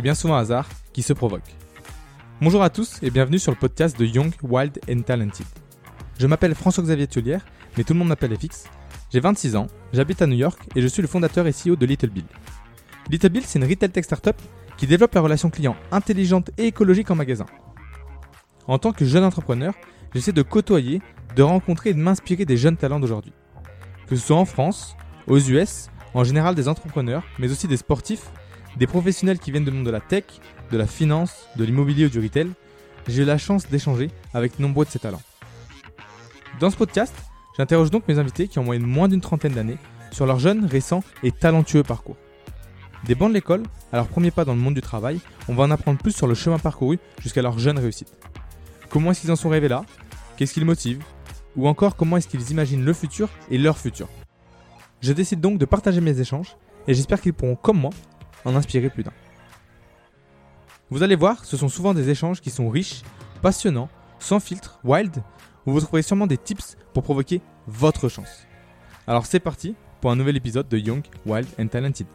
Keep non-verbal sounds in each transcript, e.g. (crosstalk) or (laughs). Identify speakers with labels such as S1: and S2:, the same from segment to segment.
S1: est bien souvent hasard qui se provoque. Bonjour à tous et bienvenue sur le podcast de Young, Wild and Talented. Je m'appelle François-Xavier Tullière, mais tout le monde m'appelle FX. J'ai 26 ans, j'habite à New York et je suis le fondateur et CEO de Little Bill. Little Bill, c'est une retail tech startup qui développe la relation client intelligente et écologique en magasin. En tant que jeune entrepreneur, j'essaie de côtoyer, de rencontrer et de m'inspirer des jeunes talents d'aujourd'hui. Que ce soit en France, aux US, en général des entrepreneurs, mais aussi des sportifs, des professionnels qui viennent du monde de la tech, de la finance, de l'immobilier ou du retail, j'ai eu la chance d'échanger avec nombreux de ces talents. Dans ce podcast, j'interroge donc mes invités qui ont moyenne moins d'une trentaine d'années sur leur jeune, récent et talentueux parcours. Des bancs de l'école à leur premier pas dans le monde du travail, on va en apprendre plus sur le chemin parcouru jusqu'à leur jeune réussite. Comment est-ce qu'ils en sont arrivés là? Qu'est-ce qui les motive Ou encore comment est-ce qu'ils imaginent le futur et leur futur? Je décide donc de partager mes échanges et j'espère qu'ils pourront, comme moi, en inspirer plus d'un. Vous allez voir, ce sont souvent des échanges qui sont riches, passionnants, sans filtre, wild, où vous trouverez sûrement des tips pour provoquer votre chance. Alors c'est parti pour un nouvel épisode de Young, Wild and Talented.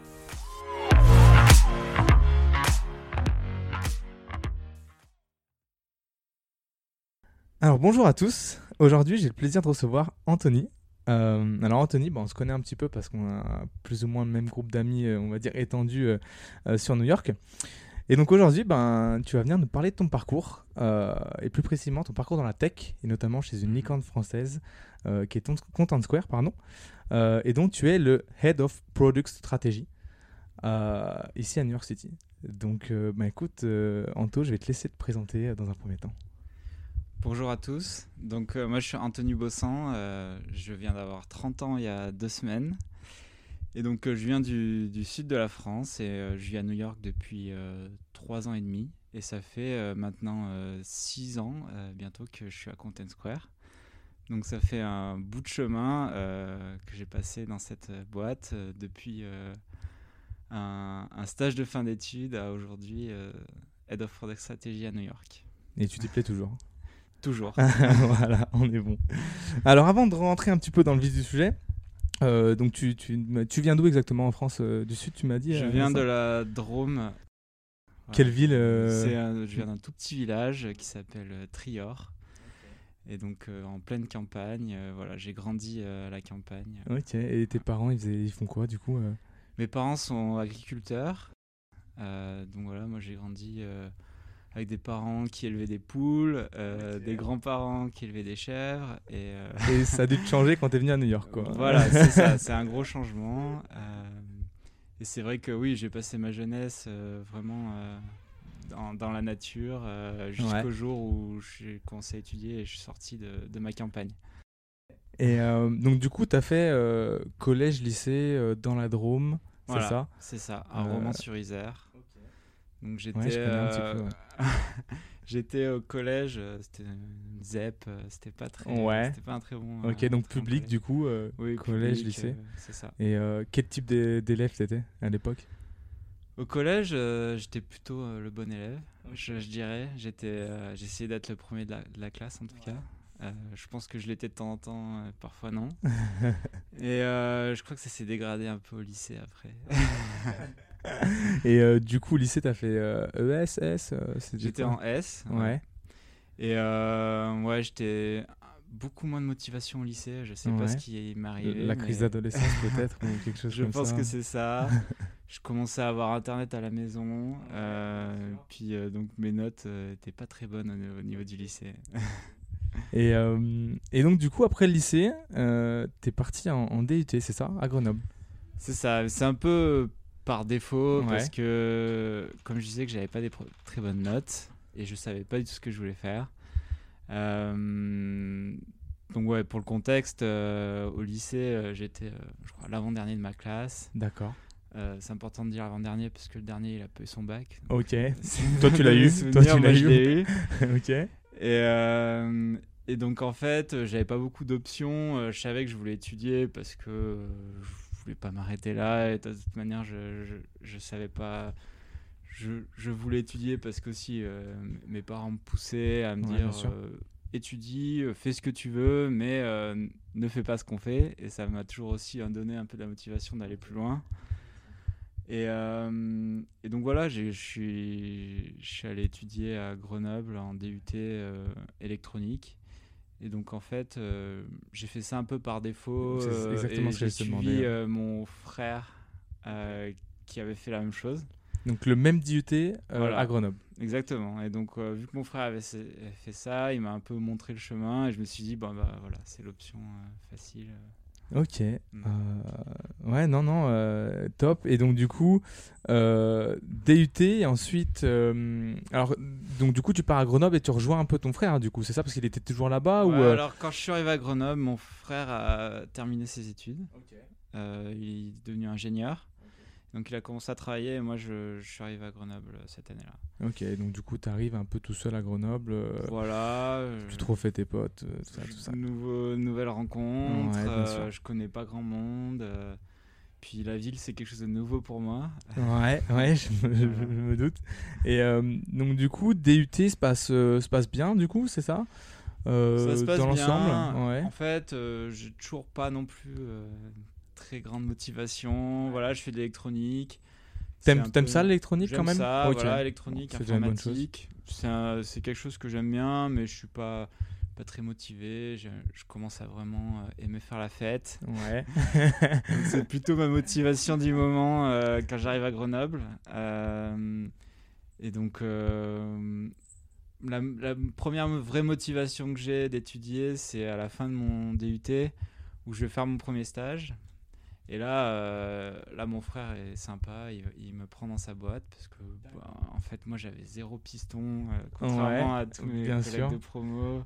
S1: Alors bonjour à tous, aujourd'hui j'ai le plaisir de recevoir Anthony. Euh, alors Anthony, bon, on se connaît un petit peu parce qu'on a plus ou moins le même groupe d'amis, euh, on va dire étendu euh, sur New York. Et donc aujourd'hui, ben, tu vas venir nous parler de ton parcours, et plus précisément ton parcours dans la tech, et notamment chez une licorne française qui est Content Square, pardon, et donc tu es le Head of Product Strategy ici à New York City. Donc ben, écoute, Anto, je vais te laisser te présenter dans un premier temps.
S2: Bonjour à tous. Donc euh, moi je suis Anthony Bossan, euh, je viens d'avoir 30 ans il y a deux semaines. Et donc euh, je viens du, sud de la France et je vis à New York depuis trois ans et demi. Et ça fait maintenant six ans bientôt que je suis à Content Square. Donc ça fait un bout de chemin que j'ai passé dans cette boîte depuis un, un stage de fin d'études à aujourd'hui Head of Product Strategy à New York.
S1: Et tu t'y plais toujours?
S2: Toujours. (laughs)
S1: voilà, on est bon. Alors avant de rentrer un petit peu dans le vif du sujet, euh, donc tu, tu, tu viens d'où exactement en France euh, du Sud, tu m'as dit
S2: Je
S1: euh,
S2: viens de la Drôme.
S1: Quelle ville, euh,
S2: C'est un- Je viens d'un tout petit village qui s'appelle Trior. Et donc euh, en pleine campagne, euh, voilà, j'ai grandi euh, à la campagne.
S1: Ok, et tes parents, ils, faisaient- ils font quoi du coup euh?
S2: Mes parents sont agriculteurs. Euh, donc voilà, moi j'ai grandi euh, avec des parents qui élevaient des poules, euh, des grands-parents qui élevaient des chèvres. Et, euh,
S1: Et ça a dû te changer quand t'es venu à New York, quoi.
S2: Voilà, (laughs) c'est ça, c'est un gros changement. euh, et c'est vrai que oui, j'ai passé ma jeunesse euh, vraiment euh, dans, dans la nature euh, jusqu'au
S1: Ouais.
S2: jour où j'ai commencé à étudier et je suis sorti de, de ma campagne.
S1: Et euh, donc du coup, t'as fait euh, collège, lycée euh, dans la Drôme,
S2: Voilà,
S1: c'est ça?
S2: C'est ça, à
S1: Euh,
S2: Romans-sur-Isère. Donc j'étais
S1: Ouais,
S2: euh, (laughs) j'étais au collège, euh, c'était une ZEP, euh, c'était pas très
S1: Ouais.
S2: c'était pas un très bon
S1: Ok, donc
S2: bon
S1: public du coup, euh,
S2: Oui,
S1: collège,
S2: public,
S1: lycée.
S2: euh, c'est ça.
S1: Et euh, quel type d'é- d'élève t'étais à l'époque?
S2: Au collège, euh, j'étais plutôt euh, le bon élève, je, je dirais. J'étais, euh, j'essayais d'être le premier de la, de la classe en tout cas. Euh, je pense que je l'étais de temps en temps, euh, parfois non. (laughs) Et euh, je crois que ça s'est dégradé un peu au lycée après. (laughs) (laughs)
S1: Et euh, du coup, au lycée, t'as fait euh, ES, S euh,
S2: J'étais en S.
S1: Ouais.
S2: Et euh, ouais, j'étais beaucoup moins de motivation au lycée. Je sais
S1: Ouais.
S2: pas ce qui m'est arrivé.
S1: La crise
S2: mais
S1: d'adolescence peut-être ou quelque chose (laughs)
S2: Je
S1: comme
S2: pense
S1: ça.
S2: que c'est ça. (laughs) je commençais à avoir internet à la maison. euh, puis euh, donc mes notes n'étaient pas très bonnes au, niveau- au niveau du lycée.
S1: Et, et donc du coup, après le lycée, euh, t'es parti en, en DUT, c'est ça, à Grenoble?
S2: C'est ça, c'est un peu par défaut
S1: Ouais.
S2: parce que comme je disais que j'avais pas des très bonnes notes et je savais pas du tout ce que je voulais faire. Euh, donc ouais, pour le contexte, euh, au lycée, euh, j'étais, je crois, l'avant-dernier de ma classe.
S1: D'accord.
S2: Euh, c'est important de dire l'avant-dernier parce que le dernier, il a pas eu son bac.
S1: Ok. (laughs) Toi, tu l'as eu. Toi, tu l'as
S2: je
S1: eu. (laughs) ok.
S2: Et, euh, et donc en fait, j'avais pas beaucoup d'options. Je savais que je voulais étudier parce que voulais pas m'arrêter là. Et de toute manière, je, je, je savais pas. Je, je voulais étudier parce qu'aussi euh, mes parents me poussaient à me
S1: Ouais,
S2: dire euh, étudie, euh, fais ce que tu veux, mais euh, ne fais pas ce qu'on fait. Et ça m'a toujours aussi donné un peu de la motivation d'aller plus loin. Et, et donc voilà, je suis, allé étudier à Grenoble en DUT électronique. Et donc en fait, euh, j'ai fait ça un peu par défaut.
S1: C'est
S2: euh,
S1: exactement
S2: et
S1: ce que
S2: j'ai suivi
S1: ouais.
S2: euh, mon frère euh, qui avait fait la même chose.
S1: Donc le même DUT euh,
S2: Voilà.
S1: à Grenoble.
S2: Exactement. Et donc, euh, vu que mon frère avait fait ça, il m'a un peu montré le chemin et je me suis dit, bon, bah voilà, c'est l'option euh, facile.
S1: Ok.
S2: Mm.
S1: Euh, ouais, non, non, euh, top. Et donc du coup, euh, DUT, ensuite, alors donc du coup, tu pars à Grenoble et tu rejoins un peu ton frère, hein, du coup, c'est ça parce qu'il était toujours là-bas ou
S2: Ouais, Alors, quand je suis arrivé à Grenoble, mon frère a terminé ses études. Euh, il est devenu ingénieur. Donc, il a commencé à travailler et moi, je, je suis arrivé à Grenoble euh, cette année-là.
S1: Ok, donc du coup, tu arrives un peu tout seul à Grenoble. euh,
S2: voilà.
S1: Tu
S2: euh,
S1: te refais tes potes, tout ça, tout ça.
S2: Nouveau, nouvelle rencontre.
S1: Ouais,
S2: euh, je connais pas grand monde. euh, puis la ville, c'est quelque chose de nouveau pour moi.
S1: Ouais, (laughs) ouais, je, me- je- je me doute. Et euh, donc du coup, DUT se passe, se passe bien, du coup, c'est ça
S2: Ça se passe
S1: Dans
S2: bien.
S1: l'ensemble, ouais.
S2: En fait, j'ai toujours pas non plus très grande motivation. Voilà, je fais de l'électronique.
S1: T'aimes
S2: peu-
S1: ça l'électronique quand
S2: J'aime
S1: même
S2: ça,
S1: Ok.
S2: voilà, électronique,
S1: chose.
S2: informatique. C'est quelque chose que j'aime bien, mais je suis pas pas très motivé. Je, je commence à vraiment euh, aimer faire la fête.
S1: Ouais. (laughs)
S2: C'est plutôt ma motivation du moment euh, quand j'arrive à Grenoble. Euh, et donc, euh, la, la première vraie motivation que j'ai d'étudier, c'est à la fin de mon DUT où je vais faire mon premier stage. Et là, euh, là mon frère est sympa, il, il me prend dans sa boîte parce que, bah, en fait, moi j'avais zéro piston, euh, contrairement à tous mes collègues
S1: sûr.
S2: de promo.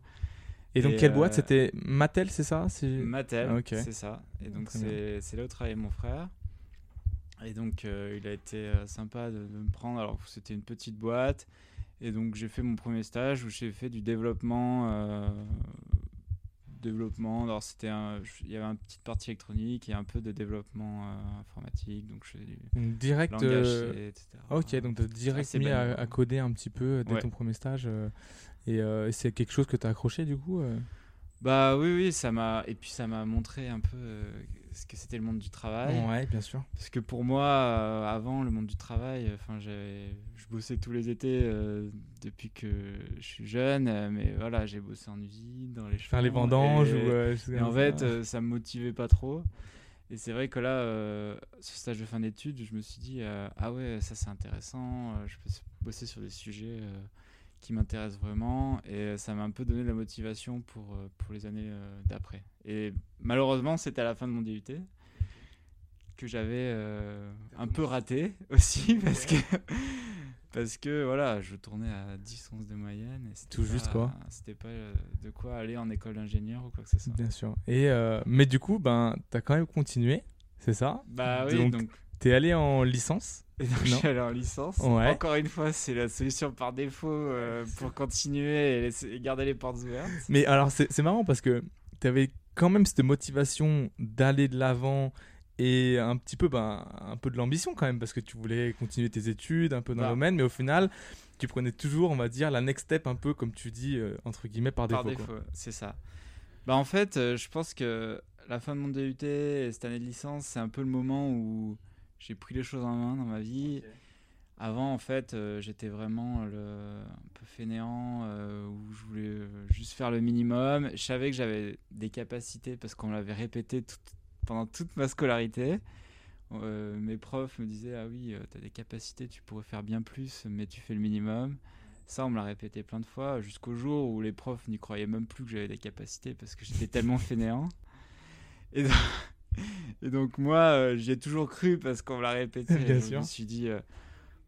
S1: Et donc,
S2: Et,
S1: quelle boîte?
S2: euh,
S1: C'était Mattel, c'est ça
S2: Mattel,
S1: Ah,
S2: c'est ça. Et donc
S1: Très bien.
S2: c'est là où travaillait mon frère. Et donc il a été sympa de, de me prendre. Alors c'était une petite boîte. Et donc j'ai fait mon premier stage où j'ai fait du développement. Développement. Alors c'était un, il y avait une petite partie électronique et un peu de développement euh, informatique. Donc je
S1: direct.
S2: langage
S1: euh,
S2: C, etc.
S1: Ok, donc direct mis à, à coder un petit peu euh, dès
S2: Ouais.
S1: ton premier stage. et c'est quelque chose que tu as accroché du coup
S2: Bah oui oui ça m'a et puis ça m'a montré un peu euh, ce que c'était le monde du travail.
S1: Ouais, bien sûr.
S2: Parce que pour moi, euh, avant le monde du travail, enfin, j'avais- je bossais tous les étés euh, depuis que je suis jeune, euh, mais voilà, j'ai bossé en usine, dans les
S1: Faire les
S2: champs,
S1: vendanges
S2: et,
S1: ou. euh,
S2: et en fait,
S1: ça.
S2: euh, ça me motivait pas trop. Et c'est vrai que là, euh, ce stage de fin d'études, je me suis dit, euh, ah ouais, ça c'est intéressant, euh, je peux bosser sur des sujets euh, qui m'intéressent vraiment, et ça m'a un peu donné de la motivation pour, euh, pour les années euh, d'après. Et malheureusement, c'était à la fin de mon DUT que j'avais euh, un peu raté (laughs) aussi parce que (laughs) parce que voilà je tournais à 10 11 de moyenne et c'était
S1: Tout juste, quoi.
S2: c'était pas de quoi aller en école d'ingénieur ou quoi que ce soit
S1: Bien sûr. Et, euh, mais du coup, ben, tu as quand même continué, c'est ça?
S2: Bah oui
S1: Donc,
S2: donc,
S1: Tu es allé en licence. (laughs)
S2: donc, je suis allé en licence
S1: Ouais.
S2: encore une fois c'est la solution par défaut euh, pour continuer et, laisser- et garder les portes ouvertes
S1: Mais alors, c'est marrant parce que tu avais quand même cette motivation d'aller de l'avant et un petit peu, ben, un peu de l'ambition quand même parce que tu voulais continuer tes études un peu dans
S2: Bah.
S1: le domaine, mais au final, tu prenais toujours, on va dire, la next step un peu comme tu dis, euh, entre guillemets, par défaut.
S2: par défaut c'est ça bah en fait euh, je pense que la fin de mon DUT et cette année de licence c'est un peu le moment où j'ai pris les choses en main dans ma vie Avant, en fait, euh, j'étais vraiment le, un peu fainéant, euh, où je voulais euh, juste faire le minimum. Je savais que j'avais des capacités parce qu'on me l'avait répété tout- pendant toute ma scolarité. Euh, mes profs me disaient Ah oui, tu as des capacités, tu pourrais faire bien plus, mais tu fais le minimum. Ça, on me l'a répété plein de fois, jusqu'au jour où les profs n'y croyaient même plus que j'avais des capacités parce que j'étais tellement (laughs) fainéant. Et donc, (laughs) et donc moi, euh, j'y ai toujours cru parce qu'on me l'a répété. (laughs)
S1: Bien
S2: je
S1: sûr.
S2: me suis dit, euh,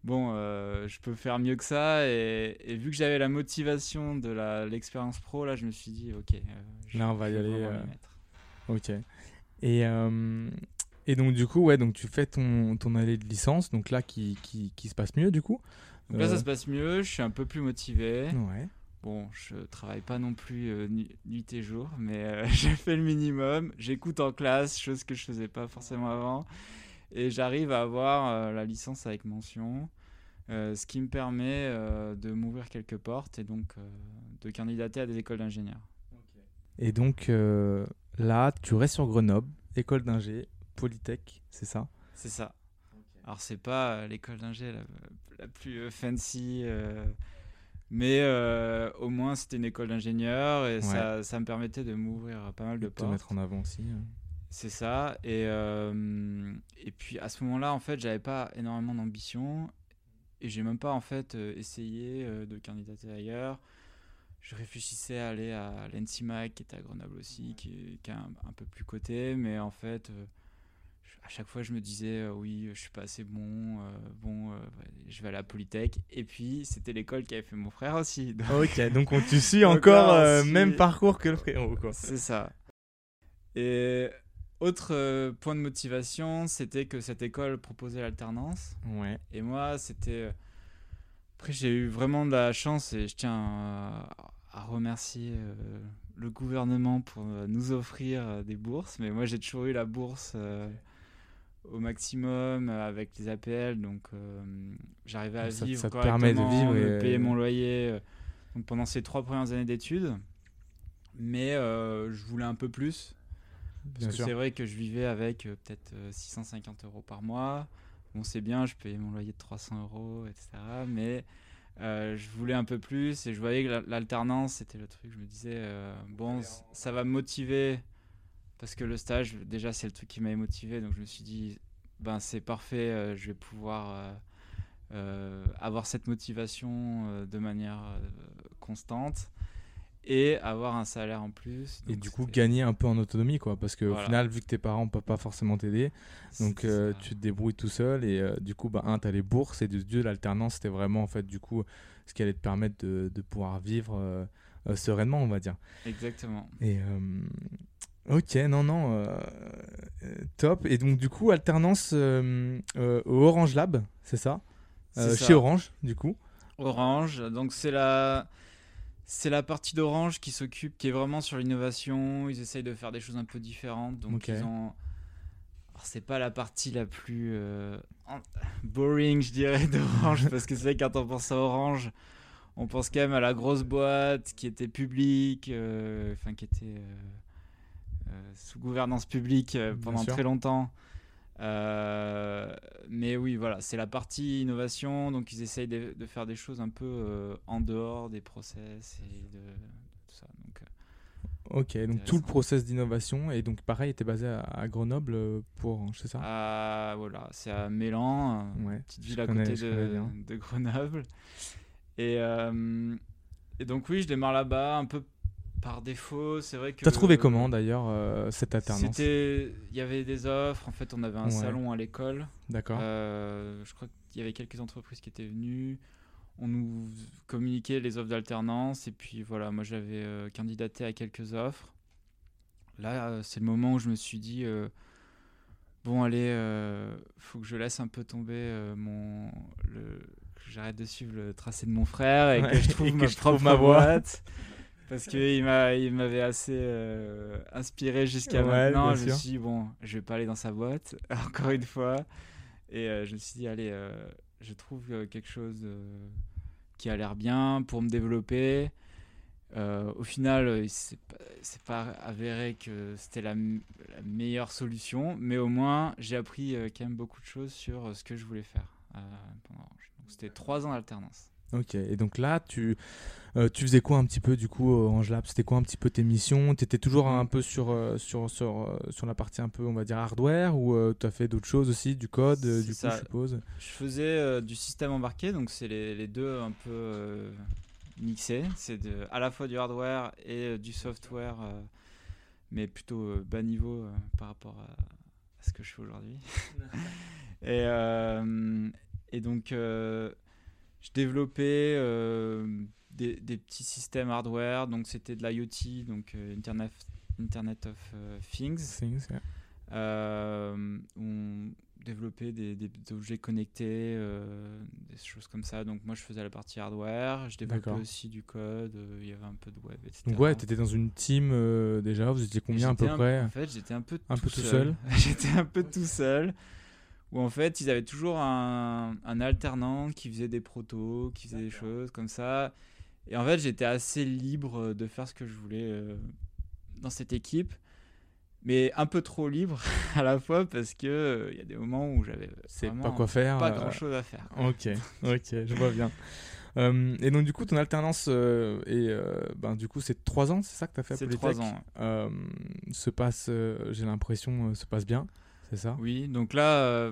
S2: bon, euh, je peux faire mieux que ça. Et, et vu que j'avais la motivation de l'expérience pro, là, je me suis dit, ok, euh, je,
S1: Là, on va y
S2: je
S1: aller, euh. Ok. Et, et donc, du coup, ouais, donc tu fais ton, ton année de licence, donc là, qui, qui, qui se passe mieux, du coup?
S2: Donc là, ça se passe mieux, je suis un peu plus motivé.
S1: Ouais.
S2: Bon, je travaille pas non plus euh, nu- nuit et jour, mais euh, (laughs) j'ai fait le minimum. J'écoute en classe, chose que je faisais pas forcément avant. Et j'arrive à avoir euh, la licence avec mention, ce qui me permet de m'ouvrir quelques portes et donc de candidater à des écoles d'ingénieurs.
S1: Et donc, là, tu restes sur Grenoble, école d'ingé, Polytech, c'est ça?
S2: C'est ça. Alors, c'est pas l'école d'ingé la, la, plus fancy, mais au moins, c'était une école d'ingénieur et ça, ça, me permettait de m'ouvrir pas mal de, portes.
S1: De mettre en avant aussi.
S2: C'est ça. Et, et puis, à ce moment-là, en fait, j'avais pas énormément d'ambition et j'ai même pas, en fait, essayé de candidater ailleurs je réfléchissais à aller à l'ENSIMAC qui était à Grenoble aussi, qui, est, un, peu plus côté, mais en fait, euh, chaque fois, je me disais euh, oui, je suis pas assez bon, euh, bon, je vais à Polytech. Et puis, c'était l'école qui avait fait mon frère aussi. (laughs)
S1: Donc... Ok, donc on, tu suis (laughs) encore même parcours que le frérot, quoi.
S2: C'est ça. Et autre point de motivation, c'était que cette école proposait l'alternance.
S1: Ouais.
S2: Et moi, c'était après, j'ai eu vraiment de la chance et je tiens à, remercier euh, le gouvernement pour euh, nous offrir euh, des bourses. Mais moi, j'ai toujours eu la bourse au maximum avec les APL, donc j'arrivais à vivre ça te permet de vivre et payer mon loyer pendant ces trois premières années d'études. Mais je voulais un peu plus. Parce que c'est vrai que je vivais avec peut-être 650 euros par mois bon, c'est bien, je payais mon loyer de 300 euros, etc. Mais euh, je voulais un peu plus et je voyais que l'alternance, c'était le truc. Je me disais, euh, bon, ça va me motiver parce que le stage, déjà, c'est le truc qui m'avait motivé. Donc je me suis dit, ben, c'est parfait, euh, je vais pouvoir avoir cette motivation de manière constante et avoir un salaire en plus.
S1: Et du coup, gagner un peu en autonomie, quoi. Parce qu'au final, vu que tes parents ne peuvent pas forcément t'aider, donc euh, tu te débrouilles tout seul. Et euh, du coup, bah, un, tu as les bourses. Et de deux, l'alternance, c'était vraiment, en fait, du coup, ce qui allait te permettre de, de pouvoir vivre euh, sereinement, on va dire.
S2: Exactement.
S1: Et. Ok, non, non, top. Et donc, du coup, alternance au Orange Lab, c'est ça, ça Chez Orange, du coup.
S2: Orange, donc c'est la c'est la partie d'Orange qui s'occupe, qui est vraiment sur l'innovation. Ils essayent de faire des choses un peu différentes. Donc ils ont. c'est pas la partie la plus euh, boring, je dirais, (laughs) d'Orange, parce que c'est vrai quand on pense à Orange, on pense quand même à la grosse boîte qui était publique, euh, enfin qui était euh, sous gouvernance publique pendant très longtemps. Euh, mais oui, voilà, c'est la partie innovation. Donc, ils essayent de, faire des choses un peu euh, en dehors des process et de, tout ça. Donc,
S1: euh, ok, donc tout le process d'innovation. Et donc, pareil, était basé à, Grenoble pour, c'est ça?
S2: Ah, Voilà, c'est à Mélan, petite ville à côté de, de, Grenoble. Et, et donc, oui, je démarre là-bas un peu par défaut, c'est vrai que.
S1: T'as trouvé comment d'ailleurs euh, cette alternance
S2: C'était, il y avait des offres. En fait, on avait un salon à l'école.
S1: D'accord.
S2: Euh, je crois qu'il y avait quelques entreprises qui étaient venues. On nous communiquait les offres d'alternance et puis voilà, moi j'avais euh, candidaté à quelques offres. Là, c'est le moment où je me suis dit bon allez, faut que je laisse un peu tomber mon le j'arrête de suivre le tracé de mon frère et que je trouve ma propre ma boîte. Parce qu'il m'avait assez euh, inspiré jusqu'à maintenant. Je me suis dit, bon, je vais pas aller dans sa boîte, (laughs) encore une fois. Et euh, je me suis dit, allez, euh, je trouve quelque chose qui a l'air bien pour me développer. au final, c'est pas, pas avéré que c'était la, la, meilleure solution, mais au moins, j'ai appris quand même beaucoup de choses sur ce que je voulais faire pendant C'était trois ans d'alternance.
S1: Ok, et donc là, tu, euh, tu faisais quoi un petit peu du coup en Lab C'était quoi un petit peu tes missions? Tu étais toujours un peu sur, euh, sur, sur, euh, sur la partie un peu, on va dire, hardware ou tu as fait d'autres choses aussi, du code, du coup, je suppose?
S2: Je faisais du système embarqué, donc c'est les, les, deux un peu mixés. C'est à la fois du hardware et du software, mais plutôt bas niveau par rapport à, à, ce que je fais aujourd'hui. (laughs) et, et donc je développais euh, des, des, petits systèmes hardware, donc c'était de l'IoT, donc euh, Internet, Internet of euh, Things. On développait des, des, objets connectés, des choses comme ça. Donc moi je faisais la partie hardware, je développais aussi du code, il y avait un peu de web, etc.
S1: Donc ouais, tu étais dans une team déjà, vous étiez combien à peu près?
S2: En fait j'étais un peu,
S1: un peu tout seul. (laughs)
S2: j'étais un peu tout seul où en fait ils avaient toujours un, alternant qui faisait des protos, qui faisait des choses comme ça. Et en fait j'étais assez libre de faire ce que je voulais euh, dans cette équipe. mais un peu trop libre (laughs) à la fois parce que il y a des moments où j'avais
S1: pas quoi faire
S2: pas grand chose à faire
S1: ok ok je vois bien. (laughs) Euh, et donc du coup ton alternance euh, et ben du coup c'est trois ans c'est ça que tu as fait à
S2: c'est trois ans
S1: se passe j'ai l'impression se passe bien c'est ça?
S2: Oui donc là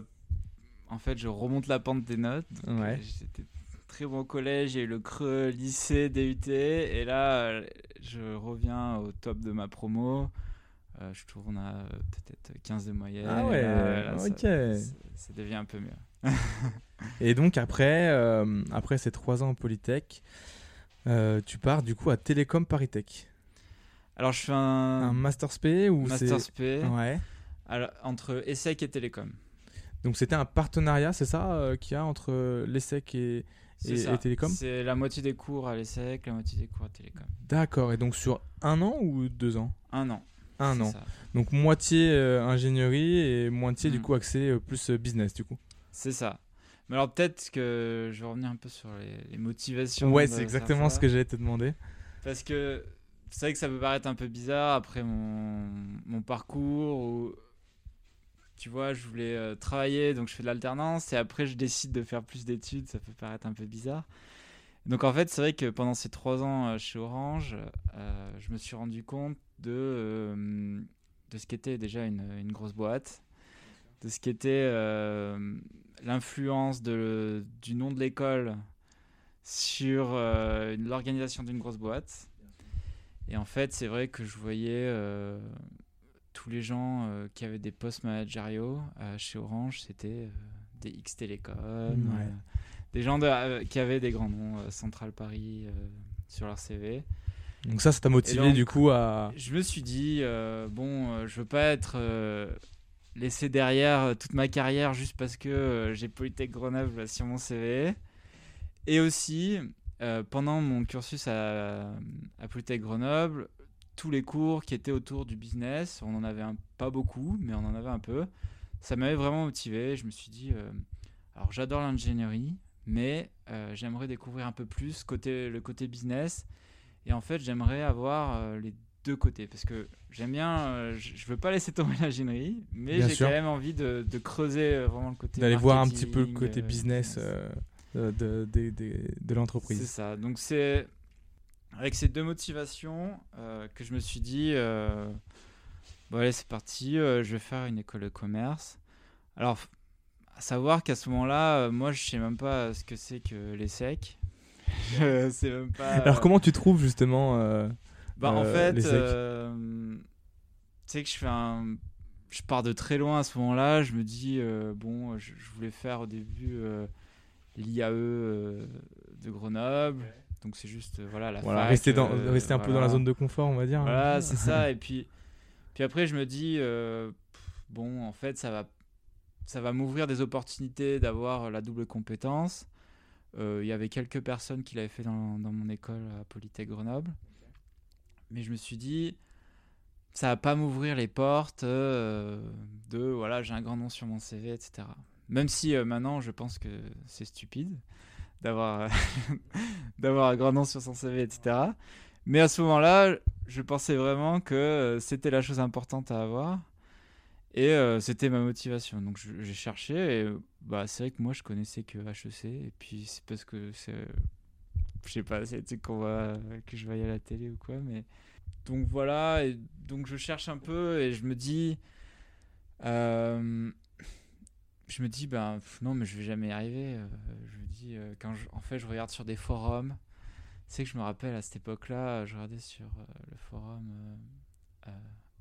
S2: en fait je remonte la pente des notes
S1: ouais.
S2: j'étais très bon collège j'ai eu le creux lycée DUT et là je reviens au top de ma promo euh, je tourne à euh, peut-être 15 de moyenne.
S1: Ah ouais, ok.
S2: Ça, devient un peu mieux. (laughs)
S1: et donc après, euh, après ces trois ans en Polytech, tu pars du coup à Télécom Paris
S2: Alors je fais un,
S1: un Master Sp ou
S2: Master Sp
S1: ouais.
S2: Entre ESSEC et Télécom.
S1: Donc c'était un partenariat, c'est ça, qu'il y a entre l'ESSEC et, et, et, Télécom?
S2: C'est la moitié des cours à l'ESSEC, la moitié des cours à Télécom.
S1: D'accord, et donc sur un an ou deux ans?
S2: Un an.
S1: Un an. Donc moitié euh, ingénierie et moitié du mm. coup accès euh, plus euh, business du coup.
S2: C'est ça. Mais alors peut-être que je vais revenir un peu sur les, motivations.
S1: Ouais, c'est exactement ce que j'allais te demander.
S2: Parce que c'est vrai que ça peut paraître un peu bizarre après mon, mon parcours où tu vois, je voulais travailler, donc je fais de l'alternance, et après je décide de faire plus d'études, ça peut paraître un peu bizarre. Donc en fait, c'est vrai que pendant ces trois ans chez Orange, je me suis rendu compte de, euh, de ce qu'était déjà une, une, grosse boîte, de ce qu'était euh, l'influence du nom de l'école sur euh, l'organisation d'une grosse boîte. Et en fait, c'est vrai que je voyais tous les gens qui avaient des postes managériaux chez Orange, c'était des X Télécom, des gens qui avaient des grands noms, Central Paris sur leur CV.
S1: Donc ça, ça t'a motivé du coup à...
S2: Je me suis dit, euh, bon, euh, je veux pas être euh, laissé derrière toute ma carrière juste parce que j'ai Polytech Grenoble sur mon CV. Et aussi, pendant mon cursus à, à, Polytech Grenoble, tous les cours qui étaient autour du business, on en avait un, pas beaucoup, mais on en avait un peu, ça m'avait vraiment motivé. Je me suis dit, alors j'adore l'ingénierie, mais j'aimerais découvrir un peu plus côté, le côté business et en fait, j'aimerais avoir euh, les deux côtés parce que j'aime bien, euh, je, veux pas laisser tomber (laughs) l'ingénierie, mais j'ai quand même envie de, de, creuser euh, vraiment le côté.
S1: D'aller voir un petit peu le côté business, de, de, de, de l'entreprise.
S2: C'est ça. Donc, c'est avec ces deux motivations que je me suis dit bon, allez, c'est parti, je vais faire une école de commerce. Alors, à savoir qu'à ce moment-là, moi, je sais même pas ce que c'est que les secs. (laughs) même pas.
S1: Alors, comment tu trouves justement euh,
S2: Bah, en euh, fait, euh, tu sais que je fais un. Je pars de très loin à ce moment-là. Je me dis, bon, je, voulais faire au début l'IAE de Grenoble. Donc, c'est juste, voilà, la
S1: voilà, Rester, dans, rester un peu dans la zone de confort, on va dire.
S2: Voilà, c'est ça. (laughs) Et puis, puis après, je me dis, bon, en fait, ça va ça va m'ouvrir des opportunités d'avoir la double compétence. Euh, il y avait quelques personnes qui l'avaient fait dans, dans, mon école à Polytech Grenoble. Mais je me suis dit, ça va pas m'ouvrir les portes euh, de voilà, j'ai un grand nom sur mon CV, etc. Même si euh, maintenant je pense que c'est stupide d'avoir (laughs) d'avoir un grand nom sur son CV, etc. Mais à ce moment-là, je pensais vraiment que c'était la chose importante à avoir. Et euh, c'était ma motivation. Donc j'ai cherché et bah, c'est vrai que moi je connaissais que HEC. Et puis c'est parce que c'est. Je sais pas, c'est qu'on voit que je vais à la télé ou quoi. Mais. Donc voilà, donc je cherche un peu et je me dis. Euh, je me dis, ben non, mais je vais jamais y arriver. Euh, je me dis, quand en fait, je regarde sur des forums. C'est que je me rappelle à cette époque-là, je regardais sur le forum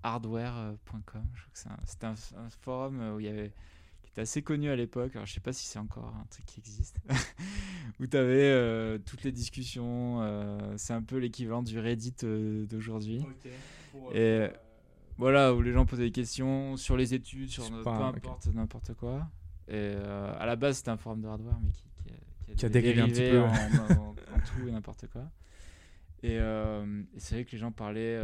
S2: hardware.com. Je crois que c'était un, forum euh, où il y avait qui était assez connu à l'époque. Alors je sais pas si c'est encore un truc qui existe. (laughs) où tu avais euh, toutes les discussions. Euh, c'est un peu l'équivalent du Reddit d'aujourd'hui. Et voilà, où les gens posaient des questions sur les études, sur peu importe n'importe quoi. Et à la base, c'était un forum de hardware, mais qui,
S1: qui, a, dérivé un petit peu
S2: en, en, (laughs) tout et n'importe quoi. Et, et c'est vrai que les gens parlaient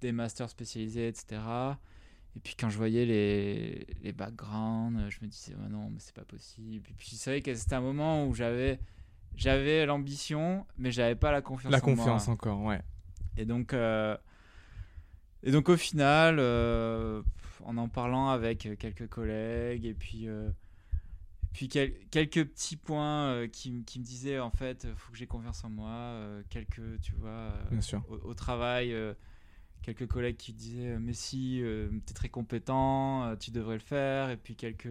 S2: des masters spécialisés, etc. Et puis quand je voyais les, les backgrounds, je me disais non, mais c'est pas possible. Et puis c'est vrai que c'était un moment où j'avais j'avais l'ambition, mais j'avais pas la confiance.
S1: La confiance encore, ouais.
S2: Et donc euh, Et donc au final, en en parlant avec quelques collègues et puis puis quelques petits points qui, qui, me disaient en fait, faut que j'ai confiance en moi. quelques, tu vois, Au, au, travail, quelques collègues qui disaient euh, mais si euh, tu es très compétent euh, tu devrais le faire et puis quelques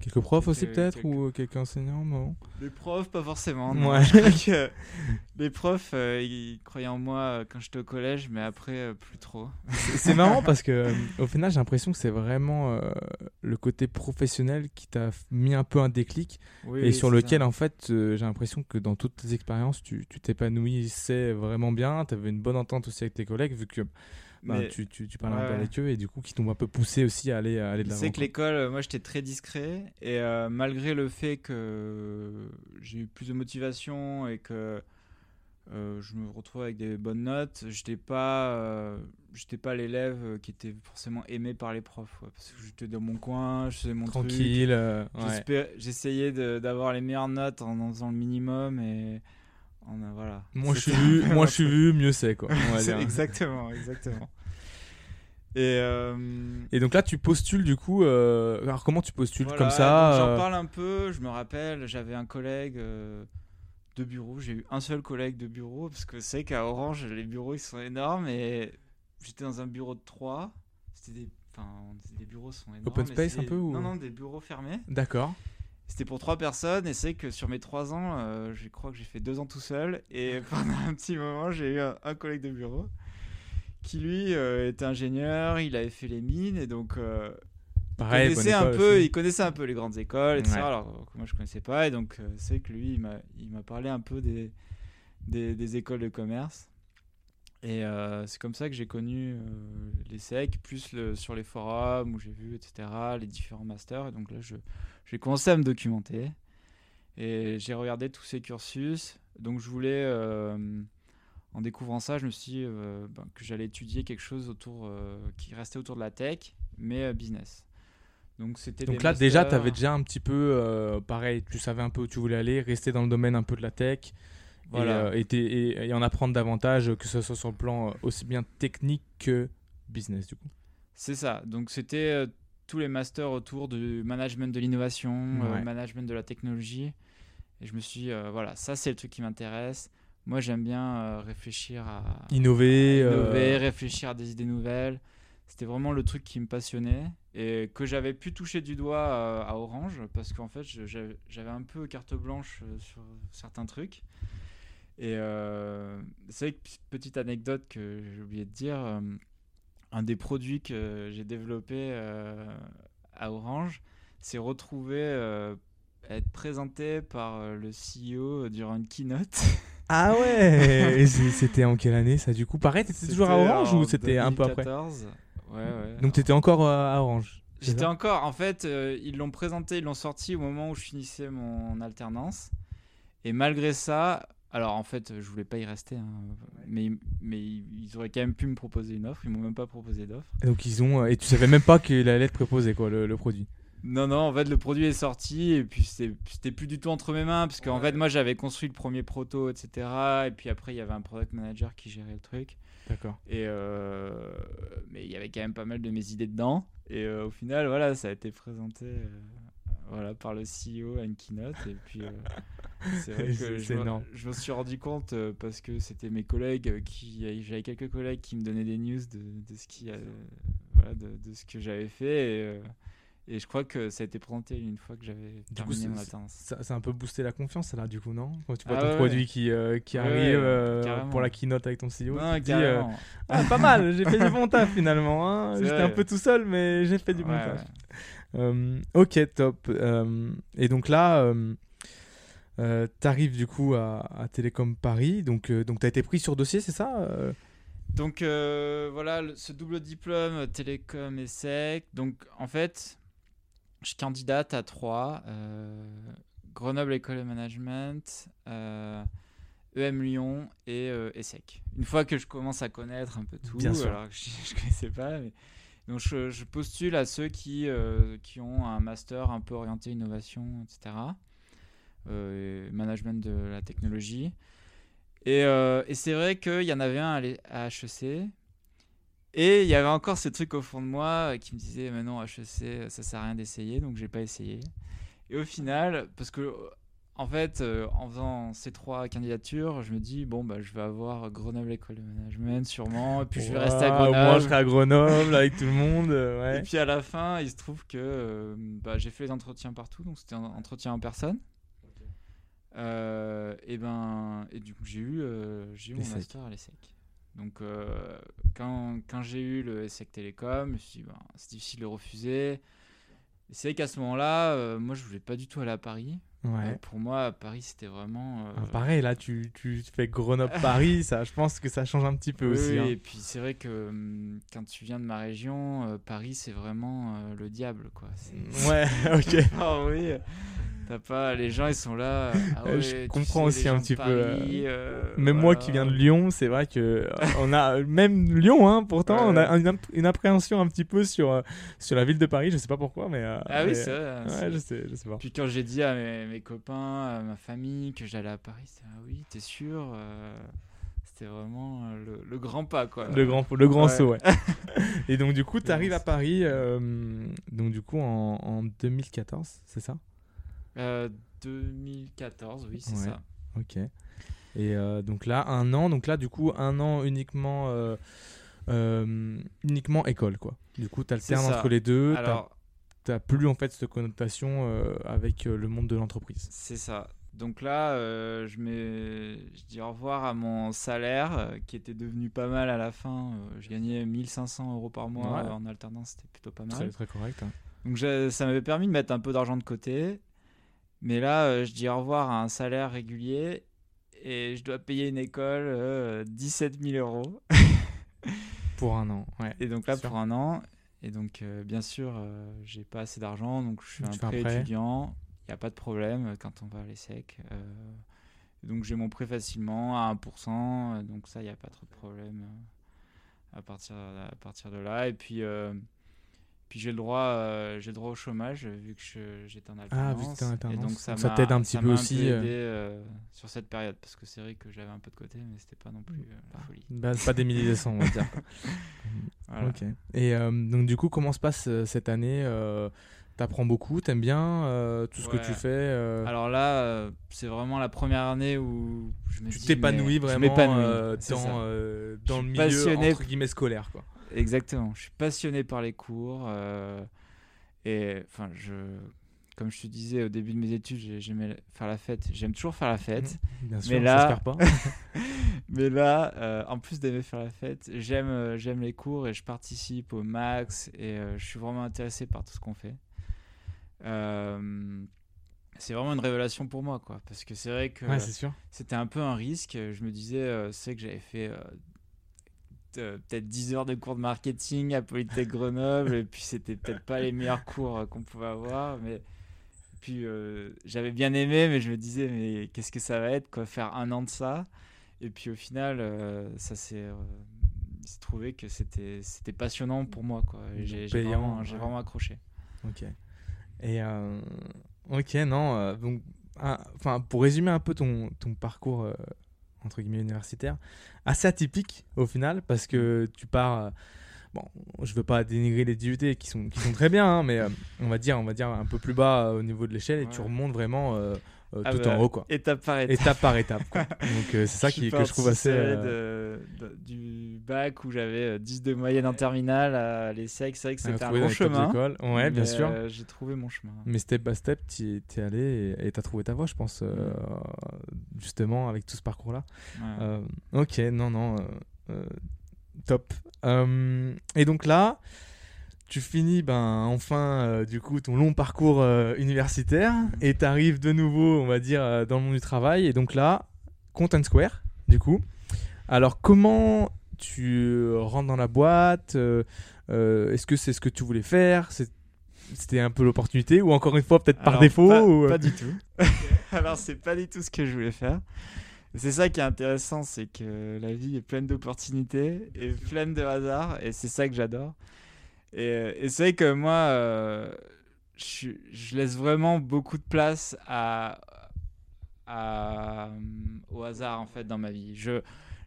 S1: quelques profs aussi peut-être ou quelques enseignants non?
S2: Les profs pas forcément
S1: ouais. (laughs) (laughs)
S2: les profs ils croyaient en moi quand j'étais au collège mais après plus trop.
S1: C'est marrant parce que (laughs) au final j'ai l'impression que c'est vraiment le côté professionnel qui t'a mis un peu un déclic et sur lequel en fait j'ai l'impression que dans toutes tes expériences tu t'épanouissais vraiment bien tu avais une bonne entente aussi avec tes collègues vu que bah, tu, tu, tu, parles un peu avec eux et du coup qui t'ont un peu poussé aussi à aller, à aller de l'avant.
S2: C'est que l'école, euh, moi j'étais très discret et euh, malgré le fait que j'ai eu plus de motivation et que euh, je me retrouve avec des bonnes notes, j'étais pas, j'étais pas l'élève qui était forcément aimé par les profs parce que j'étais dans mon coin, je faisais mon
S1: Tranquille,
S2: truc. J'essayais d'avoir les meilleures notes en, en faisant le minimum et voilà.
S1: Moi je suis vu, moi je suis vu, mieux c'est quoi.
S2: exactement, exactement. Et, euh,
S1: et donc là, tu postules du coup. Euh, alors comment tu postules comme ça
S2: J'en
S1: euh
S2: parle un peu. Je me rappelle, j'avais un collègue de bureau. J'ai eu un seul collègue de bureau parce que c'est qu'à Orange, les bureaux ils sont énormes et j'étais dans un bureau de 3 C'était des, enfin, des bureaux sont énormes.
S1: Open space un peu ou...
S2: Non, non, des bureaux fermés.
S1: D'accord.
S2: C'était pour trois personnes et c'est que sur mes trois ans, euh, je crois que j'ai fait deux ans tout seul et (laughs) pendant un petit moment, j'ai eu un, collègue de bureau qui lui euh, était ingénieur, il avait fait les mines et donc euh,
S1: Pareil,
S2: il connaissait un peu, il connaissait un peu les grandes écoles, etc. Alors que moi je connaissais pas et donc c'est que lui il m'a parlé un peu des, des, des écoles de commerce. Et c'est comme ça que j'ai connu les SEC, plus le, sur les forums où j'ai vu, etc., les différents masters. Et donc là, j'ai commencé à me documenter et j'ai regardé tous ces cursus. Donc je voulais, euh, en découvrant ça, je me suis dit euh, ben, que j'allais étudier quelque chose autour, euh, qui restait autour de la tech, mais business.
S1: Donc, c'était Donc là, déjà, tu avais déjà un petit peu, pareil, tu savais un peu où tu voulais aller, rester dans le domaine un peu de la tech. Voilà. Et, et, et, en apprendre davantage, que ce soit sur le plan aussi bien technique que business, du coup.
S2: C'est ça. Donc c'était tous les masters autour du management de l'innovation, euh, management de la technologie. Et je me suis dit, euh, voilà, ça c'est le truc qui m'intéresse. Moi j'aime bien euh, réfléchir à
S1: innover,
S2: innover réfléchir à des idées nouvelles. C'était vraiment le truc qui me passionnait et que j'avais pu toucher du doigt à Orange parce qu'en fait j'avais un peu carte blanche sur certains trucs. Et c'est une petite anecdote que j'ai oublié de dire un des produits que j'ai développé euh, à Orange s'est retrouvé euh, être présenté par euh, le CEO durant une keynote. (laughs)
S1: Ah ouais C'était en quelle année ça du coup? Pareil, t'étais toujours à Orange ou c'était un peu après?
S2: ouais, ouais.
S1: Donc t'étais encore à Orange
S2: J'étais encore, en fait, ils l'ont présenté, ils l'ont sorti au moment où je finissais mon alternance. Et malgré ça, alors en fait, je voulais pas y rester, hein, mais, mais ils auraient quand même pu me proposer une offre. Ils m'ont même pas proposé d'offre.
S1: Et donc ils ont, et tu savais même pas qu'il allait être proposé quoi, le, produit.
S2: Non, non, en fait, le produit est sorti et puis c'était plus du tout entre mes mains parce qu'en fait, moi j'avais construit le premier proto, etc. Et puis après, il y avait un product manager qui gérait le truc.
S1: D'accord.
S2: Et euh, mais il y avait quand même pas mal de mes idées dedans. Et euh, au final, voilà, ça a été présenté euh, voilà, par le CEO à une keynote. Et puis, euh, (laughs) c'est vrai que je, je, me suis rendu compte euh, parce que c'était mes collègues euh, qui. J'avais quelques collègues qui me donnaient des news de, de ce, qui, voilà, de, de, ce que j'avais fait. Et, et, je crois que ça a été présenté une fois que j'avais terminé mon alternance.
S1: Ça, ça, a un peu boosté la confiance, là, du coup, non? Quand tu vois ah ton produit qui, qui arrive pour la keynote avec ton CEO,
S2: non,
S1: tu dis ah, Pas mal, j'ai fait du bon (laughs) taf finalement. Hein. J'étais un peu tout seul, mais j'ai fait du bon taf. Euh, ok, top. Euh, et donc là, euh, tu arrives du coup à, Télécom Paris. Donc, donc tu as été pris sur dossier, c'est ça
S2: Donc voilà, ce double diplôme Télécom et SEC. Donc en fait, je candidate à trois Grenoble École de Management. EM Lyon et ESSEC. Une fois que je commence à connaître un peu tout, alors que je (laughs) ne connaissais pas, mais donc je, postule à ceux qui, euh, qui ont un master un peu orienté innovation, etc. Euh, management de la technologie. Et, euh, et c'est vrai qu'il y en avait un à HEC. Et il y avait encore ce truc au fond de moi qui me disait, mais non, HEC, ça sert à rien d'essayer, donc j'ai pas essayé. Et au final, parce que en fait, euh, en faisant ces trois candidatures, je me dis bon bah je vais avoir Grenoble école de management sûrement, et puis je vais rester à Grenoble.
S1: Moi, je serai à Grenoble avec tout le monde. euh, (laughs) ouais.
S2: Et puis à la fin, il se trouve que euh, bah, j'ai fait les entretiens partout, donc c'était un entretien en personne. Euh, et ben et du coup j'ai eu euh, j'ai eu mon master à l'ESSEC. Donc euh, quand, quand j'ai eu le ESSEC Télécom, je me suis dit ben, c'est difficile de refuser. C'est vrai qu'à ce moment-là, euh, moi je voulais pas du tout aller à Paris.
S1: Ouais.
S2: Euh, pour moi, Paris c'était vraiment. euh,
S1: Ah, pareil, là, tu, tu fais Grenoble-Paris, ça, je pense que ça change un petit peu (laughs)
S2: oui,
S1: aussi.
S2: oui,
S1: hein.
S2: Et puis c'est vrai que hum, quand tu viens de ma région, euh, Paris c'est vraiment euh, le diable quoi.
S1: Ouais, (laughs) ok.
S2: Ah oui, t'as pas. Les gens ils sont là. (laughs) ah
S1: Euh,
S2: ouais,
S1: je comprends aussi un petit peu, euh,
S2: euh,
S1: Même moi qui viens de Lyon, c'est vrai que on a même Lyon, hein, pourtant, on a une, appréhension un petit peu sur, sur la ville de Paris, je sais pas pourquoi, mais.
S2: Ah oui, c'est vrai.
S1: Ouais, je sais, je sais pas.
S2: Puis quand j'ai dit à mes, mes copains, à ma famille que j'allais à Paris, c'était ah oui, t'es sûr euh, C'était vraiment le, le grand pas quoi.
S1: Le grand, le grand
S2: Ouais.
S1: saut, ouais. (laughs) Et donc, du coup, tu arrives à Paris, euh, donc, du coup, en, en 2014, c'est ça?
S2: Euh, 2014, oui, c'est
S1: Ouais.
S2: ça.
S1: Ok. Et euh, donc là, un an, donc là, du coup, un an uniquement, euh, euh, uniquement école, quoi. Du coup, tu alternes entre les deux,
S2: Alors,
S1: tu n'as plus en fait cette connotation euh, avec euh, le monde de l'entreprise.
S2: C'est ça. Donc là, euh, je, mets... je dis au revoir à mon salaire euh, qui était devenu pas mal à la fin. Euh, je gagnais 1500 euros par mois
S1: Ouais.
S2: euh, en alternance, c'était plutôt pas
S1: C'est
S2: mal.
S1: très correct. hein.
S2: Donc ça m'avait permis de mettre un peu d'argent de côté. Mais là, euh, je dis au revoir à un salaire régulier et je dois payer une école euh, 17 000 euros. (laughs)
S1: Pour un an, ouais.
S2: Et donc là,
S1: Sûr.
S2: pour un an. Et donc, euh, bien sûr, euh, j'ai pas assez d'argent, donc je
S1: Tu
S2: un prêt
S1: prêt.
S2: étudiant. Il n'y a pas de problème euh, quand on va à l'ESSEC. Euh, donc j'ai mon prêt facilement à 1%. euh, Donc ça, il n'y a pas trop de problème euh, à, partir, à partir de là. Et puis, euh, puis j'ai le, droit, euh, j'ai le droit au chômage euh, vu que je- j'étais en alternance.
S1: Ah, vu que t'es en
S2: Et
S1: alternance.
S2: donc ça,
S1: ça t'aide un petit peu aussi, euh.
S2: aidé euh, sur cette période parce que c'est vrai que j'avais un peu de côté, mais c'était pas non plus euh, la folie.
S1: Bah, pas des milliers de cents, on va dire. (laughs)
S2: Voilà.
S1: Ok. Et donc, du coup, comment se passe cette année T'apprends beaucoup, t'aimes bien tout ce que tu fais
S2: Alors là, c'est vraiment la première année où je me
S1: Tu t'épanouis
S2: je
S1: vraiment
S2: ça.
S1: dans, dans
S2: Je
S1: le milieu
S2: passionné.
S1: entre guillemets scolaire, quoi.
S2: Exactement. Je suis passionné par les cours. euh, et enfin, je, comme je te disais au début de mes études, j'ai- j'aimais faire la fête. J'aime toujours faire la fête.
S1: Bien sûr,
S2: Mais là-
S1: se perd pas. (laughs)
S2: Mais là, euh, en plus d'aimer faire la fête, j'aime euh, j'aime les cours et je participe au max et je suis vraiment intéressé par tout ce qu'on fait. C'est vraiment une révélation pour moi, quoi. Parce que c'est vrai que
S1: ouais,
S2: c'était un peu un risque. Je me disais, c'est que j'avais fait euh, euh, peut-être 10 heures de cours de marketing à Polytech Grenoble, et puis c'était peut-être pas les meilleurs cours euh, qu'on pouvait avoir, mais puis euh, j'avais bien aimé, mais je me disais, mais qu'est-ce que ça va être, quoi, faire un an de ça? Et puis au final, euh, ça s'est euh, trouvé que c'était c'était passionnant pour moi, quoi. J'ai vraiment,
S1: ouais.
S2: vraiment accroché.
S1: Ok. Et euh, ok, non. euh, donc, ah, enfin, pour résumer un peu ton, ton parcours euh, entre guillemets universitaire, assez atypique au final, parce que tu pars. euh, bon, je veux pas dénigrer les DUT qui sont qui sont très bien, hein, mais euh, on va dire on va dire un peu plus bas euh, au niveau de l'échelle et tu remontes vraiment euh,
S2: Ah
S1: tout
S2: bah,
S1: en haut, quoi.
S2: Étape par étape.
S1: Étape par étape. quoi. (laughs) Donc euh, c'est ça qui, que je trouve assez. euh,
S2: de- de- du bac où j'avais euh, 10 de moyenne en terminale à l'ESSEC. C'est vrai que c'était un long chemin.
S1: Ouais, bien sûr.
S2: J'ai trouvé mon chemin.
S1: Mais step by step, tu es allé et tu as trouvé ta voie, je pense, euh, justement, avec tout ce parcours-là.
S2: Ouais.
S1: Ok, non, non, top. Et donc là, tu finis ben, enfin, euh, du coup, ton long parcours euh, universitaire et tu arrives de nouveau, on va dire, euh, dans le monde du travail. Et donc là, Content Square, du coup. Alors, comment tu rentres dans la boîte Est-ce que c'est ce que tu voulais faire? C'était un peu l'opportunité ou encore une fois peut-être par défaut
S2: pas,
S1: ou,
S2: pas du tout. (laughs) (laughs) Alors, c'est pas du tout ce que je voulais faire. C'est ça qui est intéressant, c'est que la vie est pleine d'opportunités et pleine de hasards, et c'est ça que j'adore. Et, euh, et c'est vrai que moi, euh, je, laisse vraiment beaucoup de place à, à, euh, au hasard en fait dans ma vie. Je,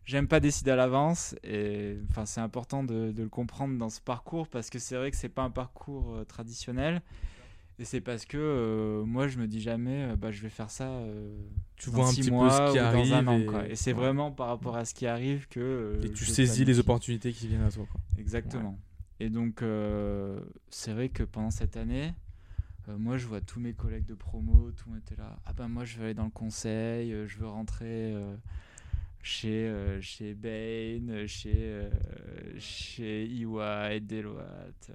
S2: j'aime pas décider à l'avance et enfin c'est important de, de, le comprendre dans ce parcours parce que c'est vrai que c'est pas un parcours euh, traditionnel et c'est parce que euh, moi je me dis jamais euh, bah je vais faire ça
S1: tu vois un petit peu ce qui arrive
S2: un an, et, quoi. et c'est vraiment par rapport à ce qui arrive que
S1: et tu saisis les opportunités qui viennent à toi quoi.
S2: exactement et donc c'est vrai que pendant cette année moi, je vois tous mes collègues de promo, tout le monde était là. Ah ben moi, je veux aller dans le conseil, je veux rentrer chez, euh, chez Bain, chez, euh, chez EY, Deloitte.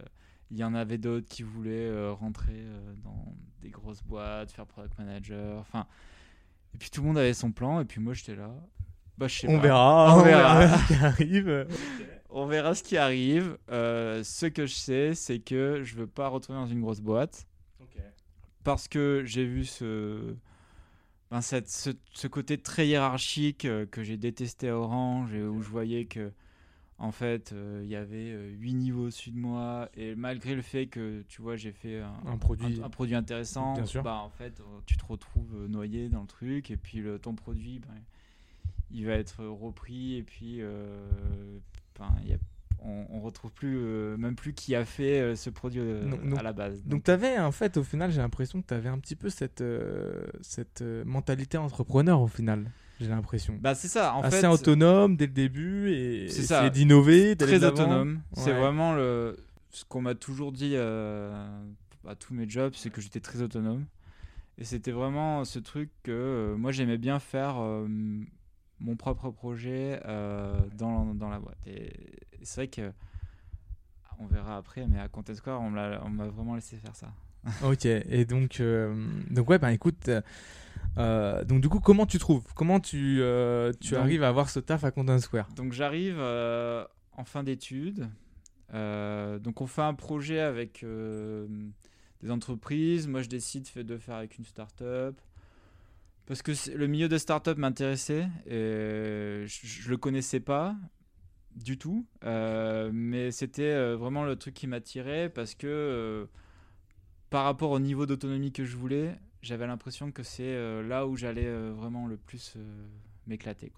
S2: Il y en avait d'autres qui voulaient euh, rentrer dans des grosses boîtes, faire product manager. Enfin, et puis tout le monde avait son plan, et puis moi j'étais là. Bah, je sais
S1: on,
S2: pas.
S1: Verra, on, verra, ce qui arrive. (laughs)
S2: on verra ce qui arrive. ce que je sais, c'est que je veux pas retourner dans une grosse boîte. Parce que j'ai vu ce, ben, cette, ce, côté très hiérarchique euh, que j'ai détesté à Orange et où je voyais que en fait euh, il y avait euh, huit niveaux au-dessus de moi. Et malgré le fait que tu vois j'ai fait un, produit, un, produit intéressant bah en fait tu te retrouves noyé dans le truc. Et puis le, ton produit ben, il va être repris. Et puis il y a on, on retrouve plus, euh, même plus qui a fait euh, ce produit euh, à la base.
S1: Donc, tu avais, en fait, au final, j'ai l'impression que tu avais un petit peu cette, cette mentalité entrepreneur, au final. J'ai l'impression.
S2: Bah, c'est ça. En
S1: Assez autonome dès le début et c'est d'innover.
S2: Très autonome. C'est vraiment le, ce qu'on m'a toujours dit à tous mes jobs, c'est que j'étais très autonome. Et c'était vraiment ce truc que moi j'aimais bien faire mon propre projet euh, dans, dans, la boîte. Et, c'est vrai que on verra après, mais à Content Square, on m'a vraiment laissé faire ça. (laughs)
S1: ok, et donc, euh, donc ouais, ben écoute, euh, donc du coup, comment tu trouves Comment tu, tu arrives à avoir ce taf à Content Square?
S2: Donc j'arrive en fin d'études. donc on fait un projet avec des entreprises. Moi, je décide de faire avec une start-up. Parce que le milieu de start-up m'intéressait. Je, ne le connaissais pas du tout. Euh, mais c'était euh, vraiment le truc qui m'attirait parce que euh, par rapport au niveau d'autonomie que je voulais, j'avais l'impression que c'est là où j'allais vraiment le plus m'éclater.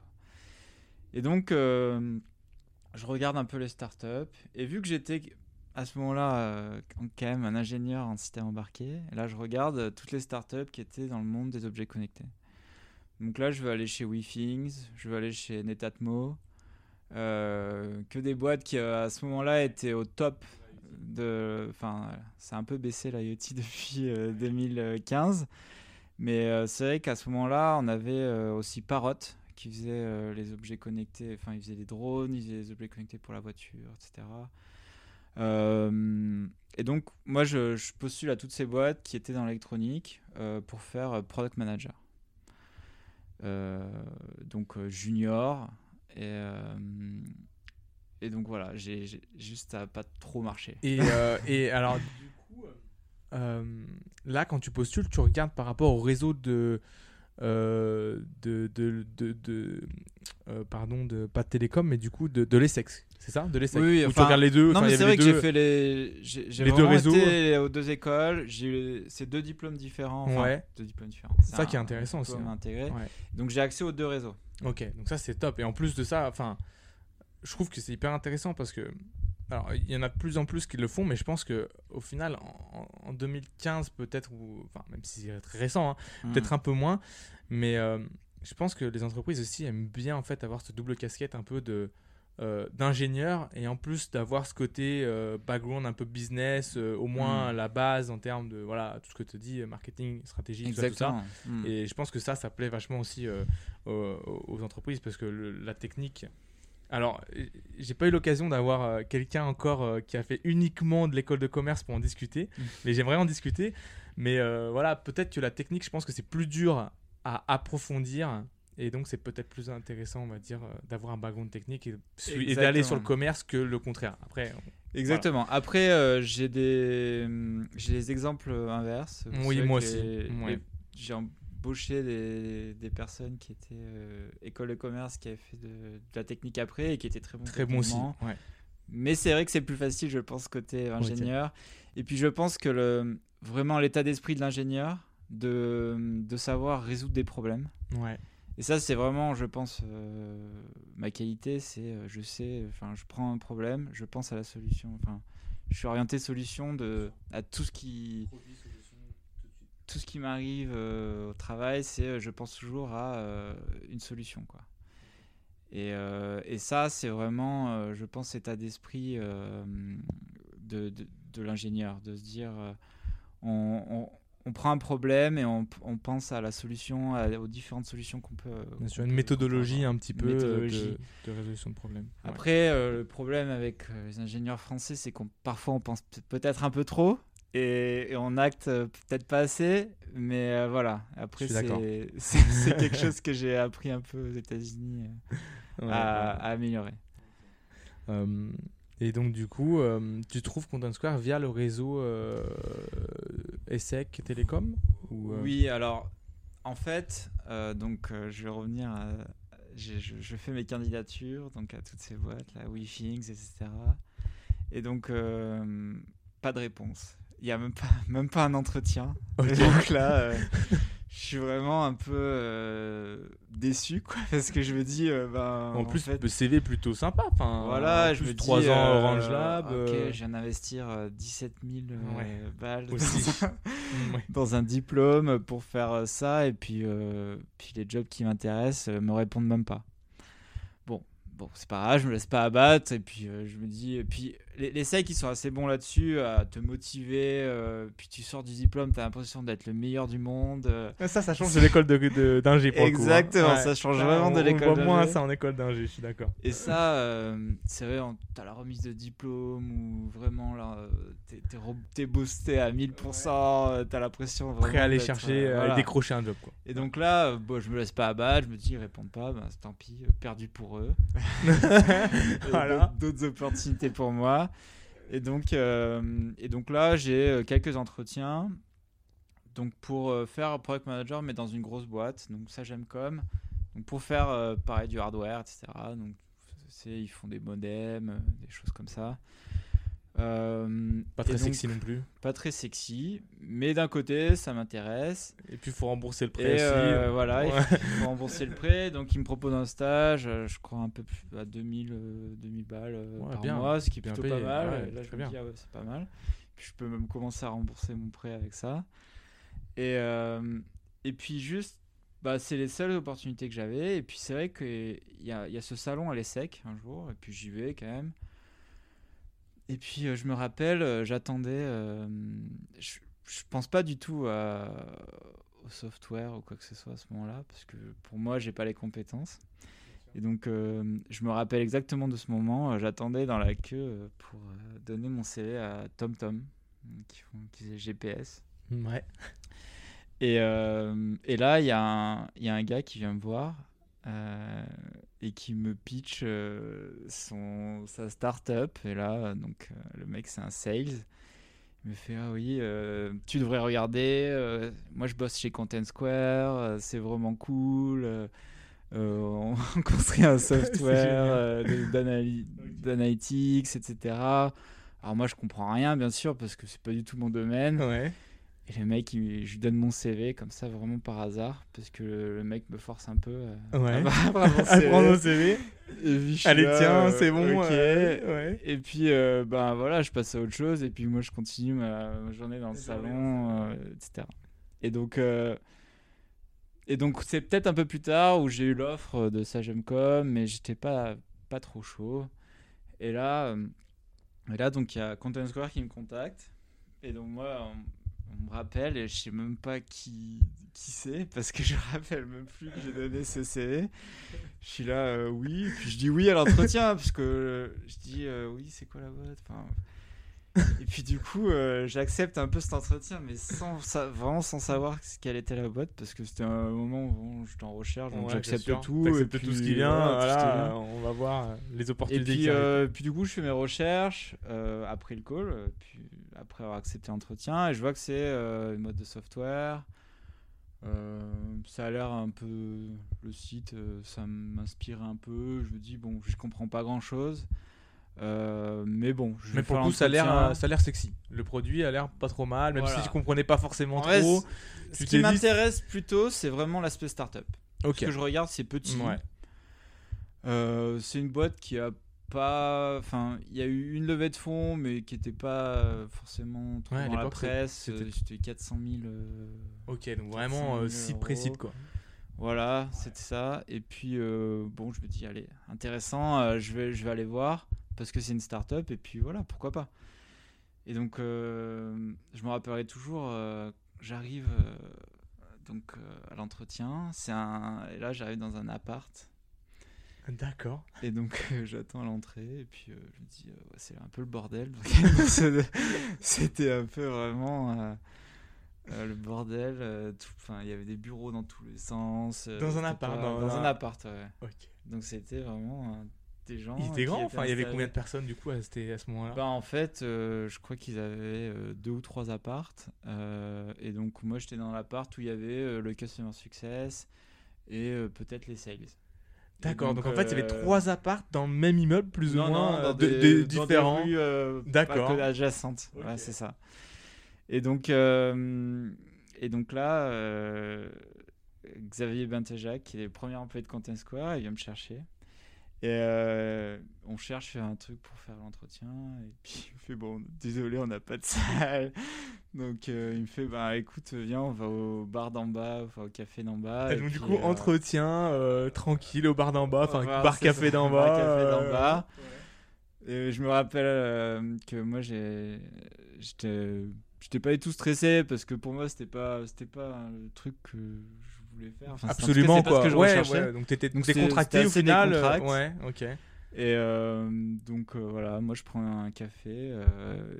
S2: Et donc, je regarde un peu les startups. Et vu que j'étais à ce moment-là quand même un ingénieur en système embarqué, là je regarde toutes les startups qui étaient dans le monde des objets connectés. Donc là, je veux aller chez WeThings, je veux aller chez Netatmo. Euh, que des boîtes qui, euh, à ce moment-là, étaient au top de. Enfin, c'est un peu baissé l'IoT (laughs) depuis 2015. Euh, Mais c'est vrai qu'à ce moment-là, on avait aussi Parrot qui faisait les objets connectés. Enfin, ils faisaient des drones, ils faisaient des objets connectés pour la voiture, etc. et donc, moi, je, je, postule à toutes ces boîtes qui étaient dans l'électronique pour faire product manager. Euh, donc euh, junior. Et, euh, et donc voilà, j'ai juste à pas trop marché.
S1: Et, (laughs) et alors, du coup, là, quand tu postules, tu regardes par rapport au réseau de. De, de, de, de pardon de pas de télécom mais du coup de, de l'ESSEX c'est ça de l'ESSEC
S2: oui, enfin, tu regardes les deux non mais c'est vrai que j'ai fait les j'ai les deux réseaux. été aux deux écoles. J'ai ces deux diplômes différents ouais. deux diplômes différents.
S1: C'est ça qui est intéressant aussi hein.
S2: intégré donc j'ai accès aux deux réseaux.
S1: Ok donc ça c'est top. Et en plus de ça enfin je trouve que c'est hyper intéressant parce que alors il y en a de plus en plus qui le font mais je pense que au final en, 2015 peut-être ou enfin même si c'est très récent hein, hmm. peut-être un peu moins mais euh, je pense que les entreprises aussi aiment bien en fait avoir cette double casquette un peu de euh, d'ingénieur et en plus d'avoir ce côté euh, background un peu business, au moins mm. la base en termes de voilà tout ce que tu dis, marketing, stratégie, tout ça. Mm. Et je pense que ça, ça plaît vachement aussi aux, entreprises parce que la technique. Alors, j'ai pas eu l'occasion d'avoir quelqu'un encore qui a fait uniquement de l'école de commerce pour en discuter, mm. mais j'aimerais en discuter. Mais voilà, peut-être que la technique, je pense que c'est plus dur à approfondir et donc, c'est peut-être plus intéressant, on va dire, euh, d'avoir un background technique et, d'aller sur le commerce que le contraire. Après,
S2: Exactement. Après, euh, j'ai des, j'ai des exemples inverses.
S1: Oui, moi aussi.
S2: J'ai embauché des, des, personnes qui étaient euh, école de commerce, qui avaient fait de, la technique après et qui étaient très bons.
S1: Très bons aussi.
S2: Mais c'est vrai que c'est plus facile, je pense, côté ingénieur. Et puis, je pense que le, vraiment l'état d'esprit de l'ingénieur, de, de savoir résoudre des problèmes.
S1: Ouais
S2: Et ça, c'est vraiment, je pense, ma qualité, c'est je sais, enfin, je prends un problème, je pense à la solution. Enfin, je suis orienté solution de, à tout ce qui tout ce qui m'arrive euh, au travail, c'est euh, je pense toujours à euh, une solution. Quoi. Et, et ça, c'est vraiment, je pense, état d'esprit de, de, l'ingénieur, de se dire on, on, prend un problème et on, on pense à la solution, aux différentes solutions qu'on peut.
S1: Bien sûr, une méthodologie un petit peu de, de, résolution de problème.
S2: Après, le problème avec les ingénieurs français, c'est qu'on parfois on pense peut-être un peu trop et, on acte euh, peut-être pas assez, mais euh, voilà. Après, (laughs) c'est quelque chose que j'ai appris un peu aux États-Unis euh, à, améliorer.
S1: et donc, du coup, tu trouves Content Square via le réseau ESSEC Télécom ou,
S2: Oui, alors, en fait, donc, je vais revenir à, je, je, fais mes candidatures donc à toutes ces boîtes, là, WeThings, etc. Et donc, pas de réponse il n'y a même pas, (laughs) même pas un entretien. (laughs) Donc là, euh, je suis vraiment un peu euh, déçu, quoi, (laughs) parce que je me dis. Euh, ben,
S1: en, plus,
S2: fait,
S1: le CV plutôt sympa.
S2: Voilà, je me
S1: 3
S2: dis,
S1: ans Orange Lab.
S2: Ok, je viens d'investir 17 000 balles dans un, dans un, diplôme pour faire ça, et puis, puis les jobs qui m'intéressent me répondent même pas. Bon, bon, c'est pas grave, je me laisse pas abattre, et puis je me dis, et puis les, les qui sont assez bons là-dessus, à te motiver, euh, puis tu sors du diplôme, tu as l'impression d'être le meilleur du monde. Euh.
S1: Ça, ça change de l'école d'ingé de,
S2: hein. Exactement, ça change vraiment de l'école
S1: d'ingé. Moins ça en école d'ingé, je suis d'accord.
S2: Et ça, euh, c'est vrai, tu as la remise de diplôme où vraiment là, tu es, boosté à 1000%, tu as l'impression
S1: Prêt à aller chercher, aller décrocher un job. Quoi.
S2: Et donc là, bon, je me laisse pas abattre, je me dis, ils répondent pas, ben, tant pis, perdu pour eux. (laughs) (laughs) voilà. D'autres opportunités pour moi. Et donc, euh, et donc là, j'ai euh, quelques entretiens donc pour euh, faire product manager, mais dans une grosse boîte. Donc ça, j'aime comme. Donc pour faire pareil du hardware, etc. Donc ils font des modems, des choses comme ça.
S1: Euh, pas très sexy non plus.
S2: Pas très sexy, mais d'un côté, ça m'intéresse.
S1: Et puis, il faut rembourser le prêt aussi.
S2: Euh, voilà, il faut (laughs) rembourser le prêt. Donc, il me propose un stage, euh, je crois un peu plus à 2000, 2000 balles par bien, mois, ce qui est plutôt pas mal. là, je me dis, ah ouais, c'est pas mal. Puis, je peux même commencer à rembourser mon prêt avec ça. Et, et puis, juste, bah, c'est les seules opportunités que j'avais. Et puis, c'est vrai qu'il y a, y a ce salon à l'ESSEC un jour, et puis j'y vais quand même. Et puis euh, je me rappelle, euh, j'attendais. Euh, je, je pense pas du tout au software ou quoi que ce soit à ce moment-là, parce que pour moi, j'ai pas les compétences. Et donc, je me rappelle exactement de ce moment. J'attendais dans la queue pour donner mon CV à TomTom, qui, font, qui faisait GPS.
S1: Ouais.
S2: Et, et là, il y, y, a un gars qui vient me voir euh, et qui me pitch euh, son, sa start-up. Et là, donc, euh, le mec, c'est un sales. Il me fait Ah oui, tu devrais regarder. moi, je bosse chez Content Square. c'est vraiment cool. (laughs) on construit un (laughs) software d'analytics, etc. Alors, moi, je comprends rien, bien sûr, parce que c'est pas du tout mon domaine.
S1: Ouais.
S2: Et le mec, je lui donne mon CV comme ça, vraiment par hasard, parce que le, mec me force un peu à,
S1: ouais. à, (laughs) (laughs) prendre mon CV. Allez, tiens, c'est bon.
S2: ouais. Et puis, euh, ben voilà, je passe à autre chose, et puis moi, je continue ma, journée dans le salon, euh, etc. Et donc, euh, et donc c'est peut-être un peu plus tard où j'ai eu l'offre de Sagemcom, mais j'étais pas, pas trop chaud. Et là, et là donc il y a Content Square qui me contacte. Et donc moi, on me rappelle et je sais même pas qui, qui c'est parce que je (laughs) rappelle même plus que j'ai donné ce CV. Je suis là, euh, oui, puis je dis oui à l'entretien parce que je dis euh, oui, c'est quoi la boîte? (laughs) Et puis du coup, euh, j'accepte un peu cet entretien, mais sans vraiment sans savoir quelle était la boîte parce que c'était un moment où j'étais en recherche, donc j'accepte tout.
S1: Et puis, tout ce qui vient, voilà, on va voir les opportunités.
S2: Et puis, puis du coup, je fais mes recherches après le call, puis après avoir accepté l'entretien et je vois que c'est euh, une mode de software. Euh, ça a l'air un peu le site, euh, ça m'inspire un peu. Je me dis bon, je comprends pas grand chose. Mais bon,
S1: je mais pour le coup, ça a l'air, ça a l'air sexy. Le produit a l'air pas trop mal, même si je comprenais pas forcément trop.
S2: Ce qui m'intéresse plutôt, c'est vraiment l'aspect startup.
S1: Ok.
S2: Ce que je regarde, c'est petit.
S1: Ouais.
S2: Euh, c'est une boîte qui a pas. Enfin, il y a eu une levée de fonds, mais qui n'était pas euh, forcément trop
S1: Ouais,
S2: dans la presse.
S1: c'était-
S2: Euh, C'était 400 000. euh,
S1: Ok, donc vraiment
S2: 400 000
S1: euh, site précis quoi.
S2: Voilà, c'était ça. Et puis, euh, bon, je me dis, allez, intéressant, euh, je, vais, je vais aller voir parce que c'est une start-up. Et puis voilà, pourquoi pas. Et donc, euh, je me rappellerai toujours, euh, j'arrive euh, donc à l'entretien. C'est un, et là, j'arrive dans un appart.
S1: D'accord.
S2: Et donc, (laughs) j'attends à l'entrée. Et puis, je me dis, ouais, c'est un peu le bordel. (laughs) C'était un peu vraiment. le bordel, enfin, il y avait des bureaux dans tous les sens.
S1: Dans un appart,
S2: pas-
S1: dans
S2: dans,
S1: un-
S2: appart, ouais. Donc c'était vraiment des gens.
S1: Il était
S2: qui
S1: grand.
S2: étaient
S1: Enfin, il y avait combien de personnes du coup à, ce moment-là?
S2: Bah, en fait, euh, je crois qu'ils avaient euh, deux ou trois appartes. euh, et donc, moi, j'étais dans l'appart où il y avait le Customer Success et peut-être les sales.
S1: D'accord. Donc,
S2: donc,
S1: en fait, il y avait trois appartes dans le même immeuble, plus
S2: non,
S1: ou moins,
S2: non,
S1: de- de-
S2: dans
S1: différents. D'accord.
S2: adjacentes.
S1: Ok.
S2: Ouais, c'est ça. Et donc, euh, et donc là, euh, Xavier Bentejac, qui est le premier employé de Content Square, il vient me chercher. Et euh, on cherche un truc pour faire l'entretien. Et puis il me fait Bon, désolé, on n'a pas de salle. Donc euh, il me fait Bah écoute, viens, on va au bar d'en bas, enfin au café d'en bas.
S1: Et
S2: Et
S1: donc, du coup,
S2: euh,
S1: entretien tranquille au bar d'en bas, enfin,
S2: voilà,
S1: bar
S2: c'est
S1: café
S2: ça,
S1: d'en bas.
S2: d'en. Et je me rappelle que moi, j'étais, pas du tout stressé parce que pour moi, c'était pas, pas le truc que je voulais faire. Enfin, c'était- en tout cas,
S1: Absolument quoi.
S2: que je
S1: ouais, ouais, donc t'étais contracté au final. euh, ouais, ok.
S2: Et euh, donc euh, voilà, moi je prends un café, euh,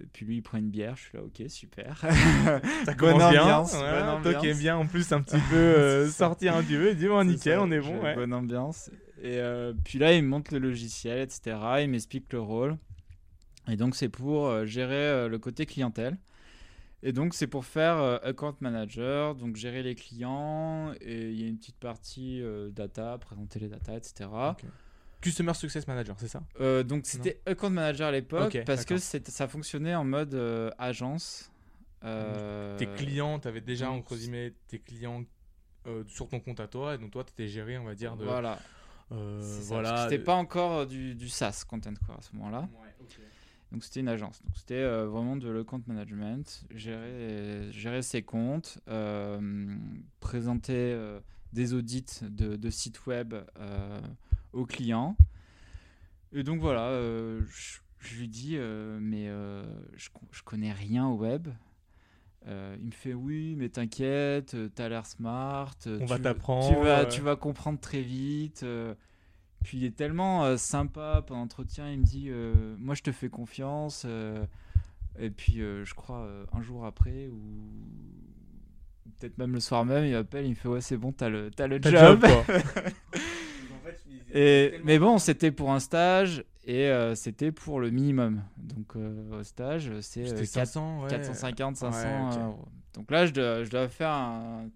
S2: et puis lui il prend une bière. Je suis là, ok, super. (laughs)
S1: Ça
S2: Bonne
S1: commence bien.
S2: ambiance,
S1: ouais,
S2: bonne
S1: toi qui aimes
S2: ambiance.
S1: bien en plus un petit (laughs) peu euh, sortir un petit peu, et dis bon nickel,
S2: ça,
S1: on est bon. Ouais.
S2: Bonne ambiance. Et euh, puis là, il me montre le logiciel, etc. Il m'explique le rôle. Et donc, c'est pour euh, gérer euh, le côté clientèle. Et donc, c'est pour faire euh, account manager, donc gérer les clients. Et il y a une petite partie euh, data, présenter les data, etc.
S1: Customer Success Manager, c'est ça?
S2: Euh, donc, c'était account manager à l'époque parce que ça fonctionnait en mode agence.
S1: Tes clients, tu avais déjà entre guillemets tes clients sur ton compte à toi, et donc toi tu étais géré, on va dire, de.
S2: Voilà.
S1: voilà.
S2: C'était pas encore du, du SaaS Content Core à ce moment-là.
S1: Ouais.
S2: Donc c'était une agence. Donc c'était euh, vraiment de le compte management, gérer, gérer ses comptes, euh, présenter euh, des audits de, de sites web aux clients. Et donc voilà, je, je lui dis, mais je, je connais rien au web. Il me fait oui, mais t'inquiète, t'as l'air smart.
S1: On va t'apprendre,
S2: Tu vas, tu vas comprendre très vite. Puis il est tellement euh, sympa pendant l'entretien, il me dit euh, Moi je te fais confiance. euh, et puis euh, je crois euh, un jour après, ou peut-être même le soir même, il m'appelle, il me fait Ouais, c'est bon, t'as le, t'as le
S1: T'as
S2: job.
S1: quoi. (laughs)
S2: Et, mais bon, c'était pour un stage et euh, c'était pour le minimum. Donc euh, au stage, c'est euh,
S1: C'était
S2: 4
S1: 500, ouais.
S2: 450, 500
S1: Ouais, ok.
S2: euros. Donc là, je dois, je dois faire un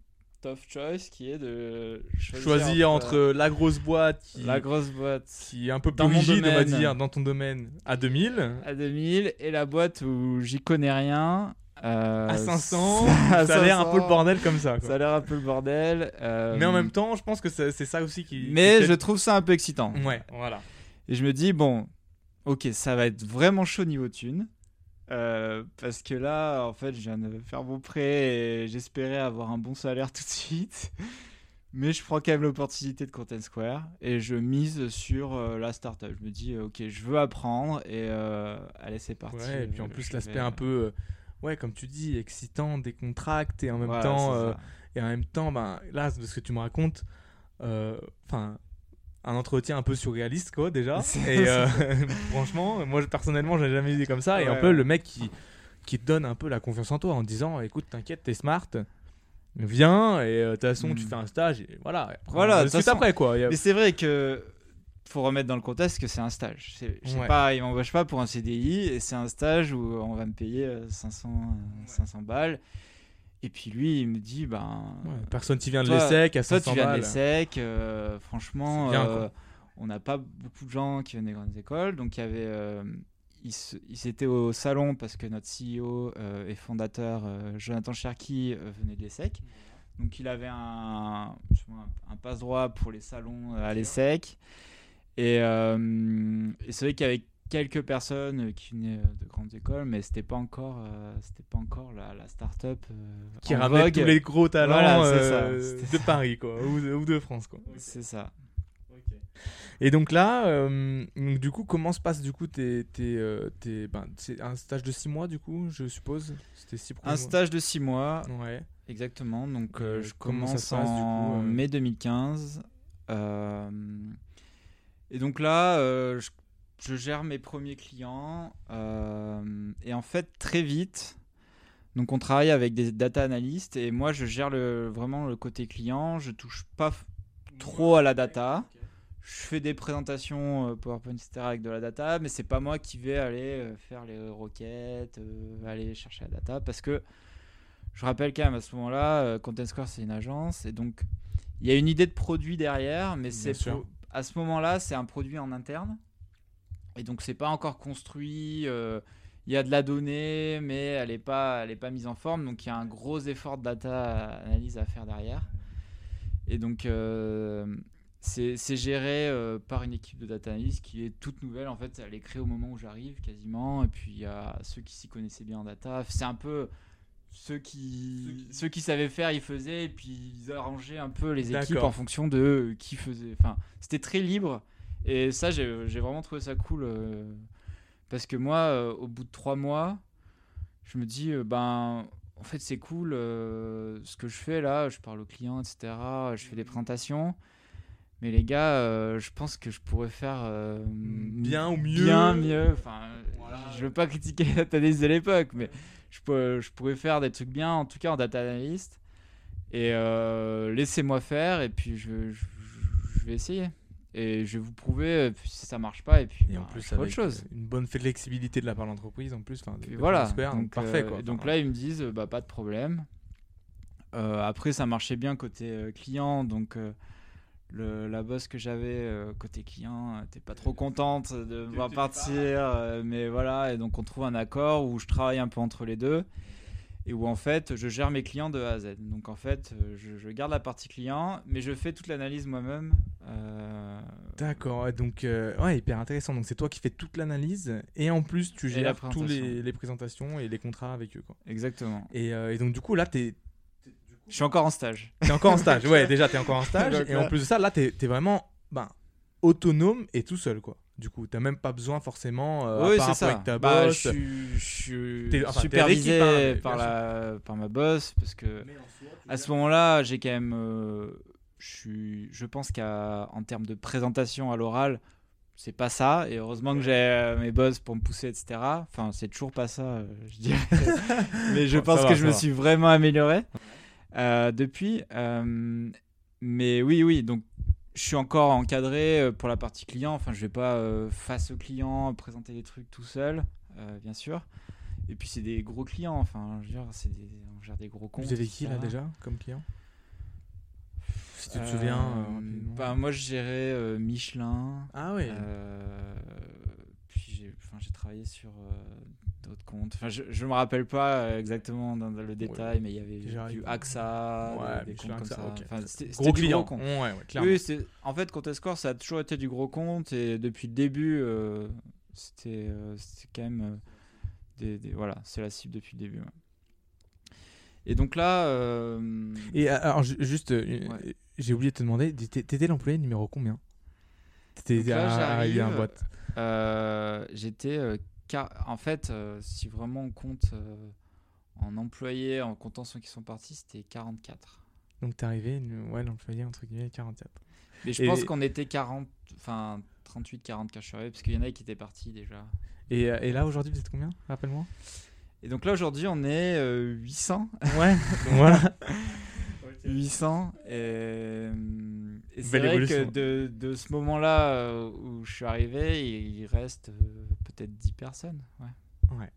S2: tough choice qui est de choisir,
S1: Choisir entre la grosse boîte qui,
S2: la grosse boîte
S1: qui est un peu plus rigide, on va dire, dans ton domaine, à 2000.
S2: à 2000 et la boîte où j'y connais rien. euh,
S1: À 500, (laughs)
S2: à
S1: ça a l'air un peu le
S2: 500,
S1: bordel comme ça. quoi.
S2: Ça a l'air un peu le bordel. euh,
S1: Mais en même temps, je pense que c'est ça aussi qui.
S2: mais je trouve ça un peu excitant.
S1: Ouais, voilà.
S2: Et je me dis, bon, ok, ça va être vraiment chaud niveau thune. Euh, parce que là, en fait, je viens de faire mon prêt et j'espérais avoir un bon salaire (laughs) tout de suite. Mais je prends quand même l'opportunité de Content Square et je mise sur euh, la startup. Je me dis, euh, ok, je veux apprendre et allez, c'est parti.
S1: Ouais, et puis en plus, l'aspect
S2: vais-
S1: un peu. Ouais, comme tu dis, excitant, décontracté, et en même
S2: Voilà,
S1: temps. et en même temps, ben, là, de ce que tu me racontes, enfin. Un entretien un peu surréaliste quoi déjà (laughs) et euh, (laughs) franchement moi personnellement j'ai jamais vu comme ça et un peu
S2: ouais.
S1: le mec qui qui te donne un peu la confiance en toi en disant écoute t'inquiète t'es smart viens et euh, de toute façon tu
S2: Mm.
S1: fais un stage et voilà après,
S2: Voilà, de façon-
S1: après quoi a-
S2: Mais c'est vrai que faut remettre dans le contexte que c'est un stage. Je sais
S1: Ouais.
S2: pas, il m'embauche pas pour un CDI et c'est un stage où on va me payer euh, 500, euh, 500 balles. Et puis lui, il me dit, ben,
S1: Ouais, personne qui vient de
S2: toi-
S1: l'ESSEC à
S2: toi
S1: 500
S2: tu viens de l'ESSEC, euh, franchement,
S1: bien,
S2: euh, on n'a pas beaucoup de gens qui viennent des grandes écoles. Donc il y avait, euh, ils, étaient au salon parce que notre CEO euh, et fondateur, euh, Jonathan Cherki, euh, venait de l'ESSEC. Donc il avait un, un passe droit pour les salons à l'ESSEC. Et, euh, et c'est vrai qu'il y avait quelques personnes qui venaient de grandes écoles, mais c'était pas encore, euh, c'était pas encore la, la start-up
S1: qui ramène tous les gros talents de Paris quoi, ou, de, ou de France quoi. (laughs)
S2: C'est ça.
S1: Et donc là, euh, du coup, comment se passe du coup tes, tes, euh, ben, c'est un stage de 6 mois du coup, je suppose?
S2: C'était six Un stage de 6 mois. Ouais. Exactement. Donc euh, je commence en mai 2015. et donc là, je, je, gère mes premiers clients. et en fait, très vite, donc on travaille avec des data analystes et moi je gère le, vraiment le côté client. Je touche pas trop à la data je fais des présentations euh, PowerPoint, etc. avec de la data, mais c'est pas moi qui vais aller euh, faire les requêtes, euh, aller chercher la data, parce que je rappelle quand même à ce moment-là, Content Square c'est une agence, et donc il y a une idée de produit derrière, mais c'est à ce moment-là c'est un produit en interne, et donc c'est pas encore construit. il y a de la donnée, mais elle n'est pas, elle est pas mise en forme, donc il y a un gros effort de data analyse à faire derrière. Et donc c'est géré euh, par une équipe de data analyst qui est toute nouvelle. En fait, elle est créée au moment où j'arrive quasiment. Et puis il y a ceux qui s'y connaissaient bien en data. C'est un peu ceux qui, ceux qui, savaient faire, ils faisaient. Et puis ils arrangeaient un peu les équipes en fonction de qui faisait. Enfin, c'était très libre. Et ça, j'ai vraiment trouvé ça cool. Euh, parce que moi, euh, au bout de trois mois, je me dis, ben, en fait, c'est cool ce que je fais là. Je parle aux clients, etc. Je fais des présentations. Mais les gars, euh, je pense que je pourrais faire euh,
S1: bien ou mieux.
S2: Bien mieux. Enfin, je veux pas critiquer la data analyst de l'époque, mais je, peux, je pourrais faire des trucs bien, en tout cas en data analyst. Et euh, laissez-moi faire, et puis je, je, vais essayer. Et je vais vous prouver si ça marche pas, et puis
S1: et en bah, plus, autre chose. Une bonne flexibilité de la part de l'entreprise, en plus.
S2: voilà. donc, parfait. Quoi. donc là, ils me disent, bah, pas de problème. après, ça marchait bien côté client, donc le, la boss que j'avais euh, côté client n'était pas trop contente de me voir partir, euh, mais voilà, et donc on trouve un accord où je travaille un peu entre les deux et où en fait je gère mes clients de A à Z. Donc en fait, euh, je, garde la partie client, mais je fais toute l'analyse moi-même.
S1: D'accord, donc ouais, hyper intéressant. Donc c'est toi qui fais toute l'analyse et en plus tu gères tous les, les, présentations et les contrats avec eux. Quoi.
S2: Exactement.
S1: Et, et donc du coup là, tu es
S2: je suis encore en stage.
S1: T'es encore en stage, ouais, (laughs) déjà t'es encore en stage. et en plus de ça, là, t'es es vraiment ben, autonome et tout seul, quoi. Du coup, t'as même pas besoin forcément euh,
S2: oui, c'est ça. avec ta bah, boss. Je suis, supervisé hein, par, la, par ma boss parce que à ce moment-là, j'ai quand même. Euh, je, suis, je pense qu'en termes de présentation à l'oral, c'est pas ça. Et heureusement que j'ai euh, mes boss pour me pousser, etc. Enfin, c'est toujours pas ça, je dirais. (laughs) Mais je pense que je me suis vraiment amélioré. Euh, depuis. Euh, mais oui, oui, donc je suis encore encadré euh, pour la partie client. Enfin, je vais pas face au client présenter des trucs tout seul, bien sûr. Et puis c'est des gros clients. Enfin, je veux dire, c'est des, on gère des gros comptes.
S1: Vous avez qui là déjà comme client? Si tu te souviens.
S2: bah, moi, je gérais Michelin.
S1: Ah oui.
S2: J'ai, travaillé sur d'autres comptes. Enfin, je, je me rappelle pas euh, exactement dans, le détail, mais il y avait du AXA, des comptes comme ça. Enfin, c'était
S1: gros client.
S2: Gros ouais, oui, c'est en fait, Contescore, ça a toujours été du gros compte et depuis le début, euh, c'était euh, quand même des, voilà, c'est la cible depuis le début. Et donc là.
S1: Et alors, juste, j'ai oublié de te demander, t'étais l'employé numéro combien?
S2: T'étais arrivé à boîte. J'étais en fait, euh, si vraiment on compte euh, en employés, en comptant ceux qui sont partis, c'était 44.
S1: Donc t'es arrivé, ouais, l'employé entre guillemets 44.
S2: Mais je pense qu'on était 40, enfin 38, 40 quand je suis arrivé, parce qu'il y en a qui étaient partis déjà.
S1: Et, euh, et là aujourd'hui vous êtes combien Rappelle-moi?
S2: Et donc là aujourd'hui on est 800.
S1: Ouais, voilà. (laughs)
S2: 800. Et, c'est vrai que de, de ce moment-là où je suis arrivé, il reste peut-être 10 personnes. Ouais.
S1: ouais.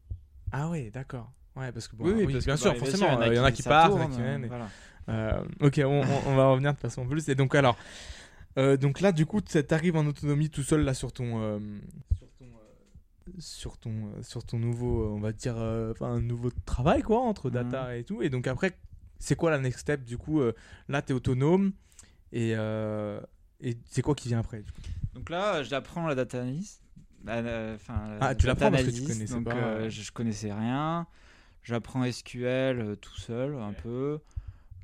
S1: Ah ouais, d'accord. Ouais, parce que oui, bien sûr, forcément, il y, en a qui partent, euh, ok, on, on, va revenir de façon plus. Et donc alors, euh, donc là, du coup, tu arrives en autonomie tout seul là sur ton, euh, sur ton, sur ton, nouveau, on va dire, un nouveau travail quoi, entre mm. data et tout. Et donc après, c'est quoi la next step Du coup, euh, là, tu es autonome. Et, euh, et c'est quoi qui vient après du coup?
S2: Donc là, j'apprends la data analyse. euh, Enfin,
S1: Ah, tu l'apprends parce que tu connaissais
S2: donc,
S1: pas,
S2: euh,
S1: ouais.
S2: je, je connaissais rien. J'apprends SQL euh, tout seul, un
S1: Ouais.
S2: peu.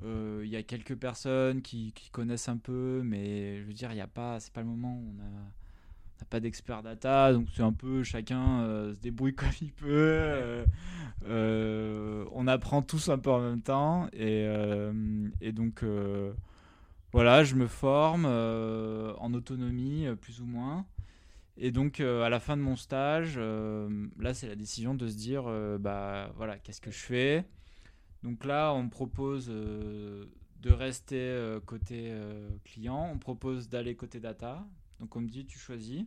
S2: Euh, Il y a quelques personnes qui, qui connaissent un peu, mais je veux dire, il y a pas, c'est pas le moment. où On a, on n'a pas d'expert data, donc c'est un peu chacun euh, se débrouille (laughs) comme il peut. euh, euh, on apprend tous un peu en même temps, et, euh, et donc euh, voilà, je me forme euh, en autonomie, euh, plus ou moins. Et donc, euh, à la fin de mon stage, euh, là, c'est la décision de se dire, bah voilà, qu'est-ce que je fais? Donc là, on me propose de rester côté client, on me propose d'aller côté data. Donc, on me dit, tu choisis.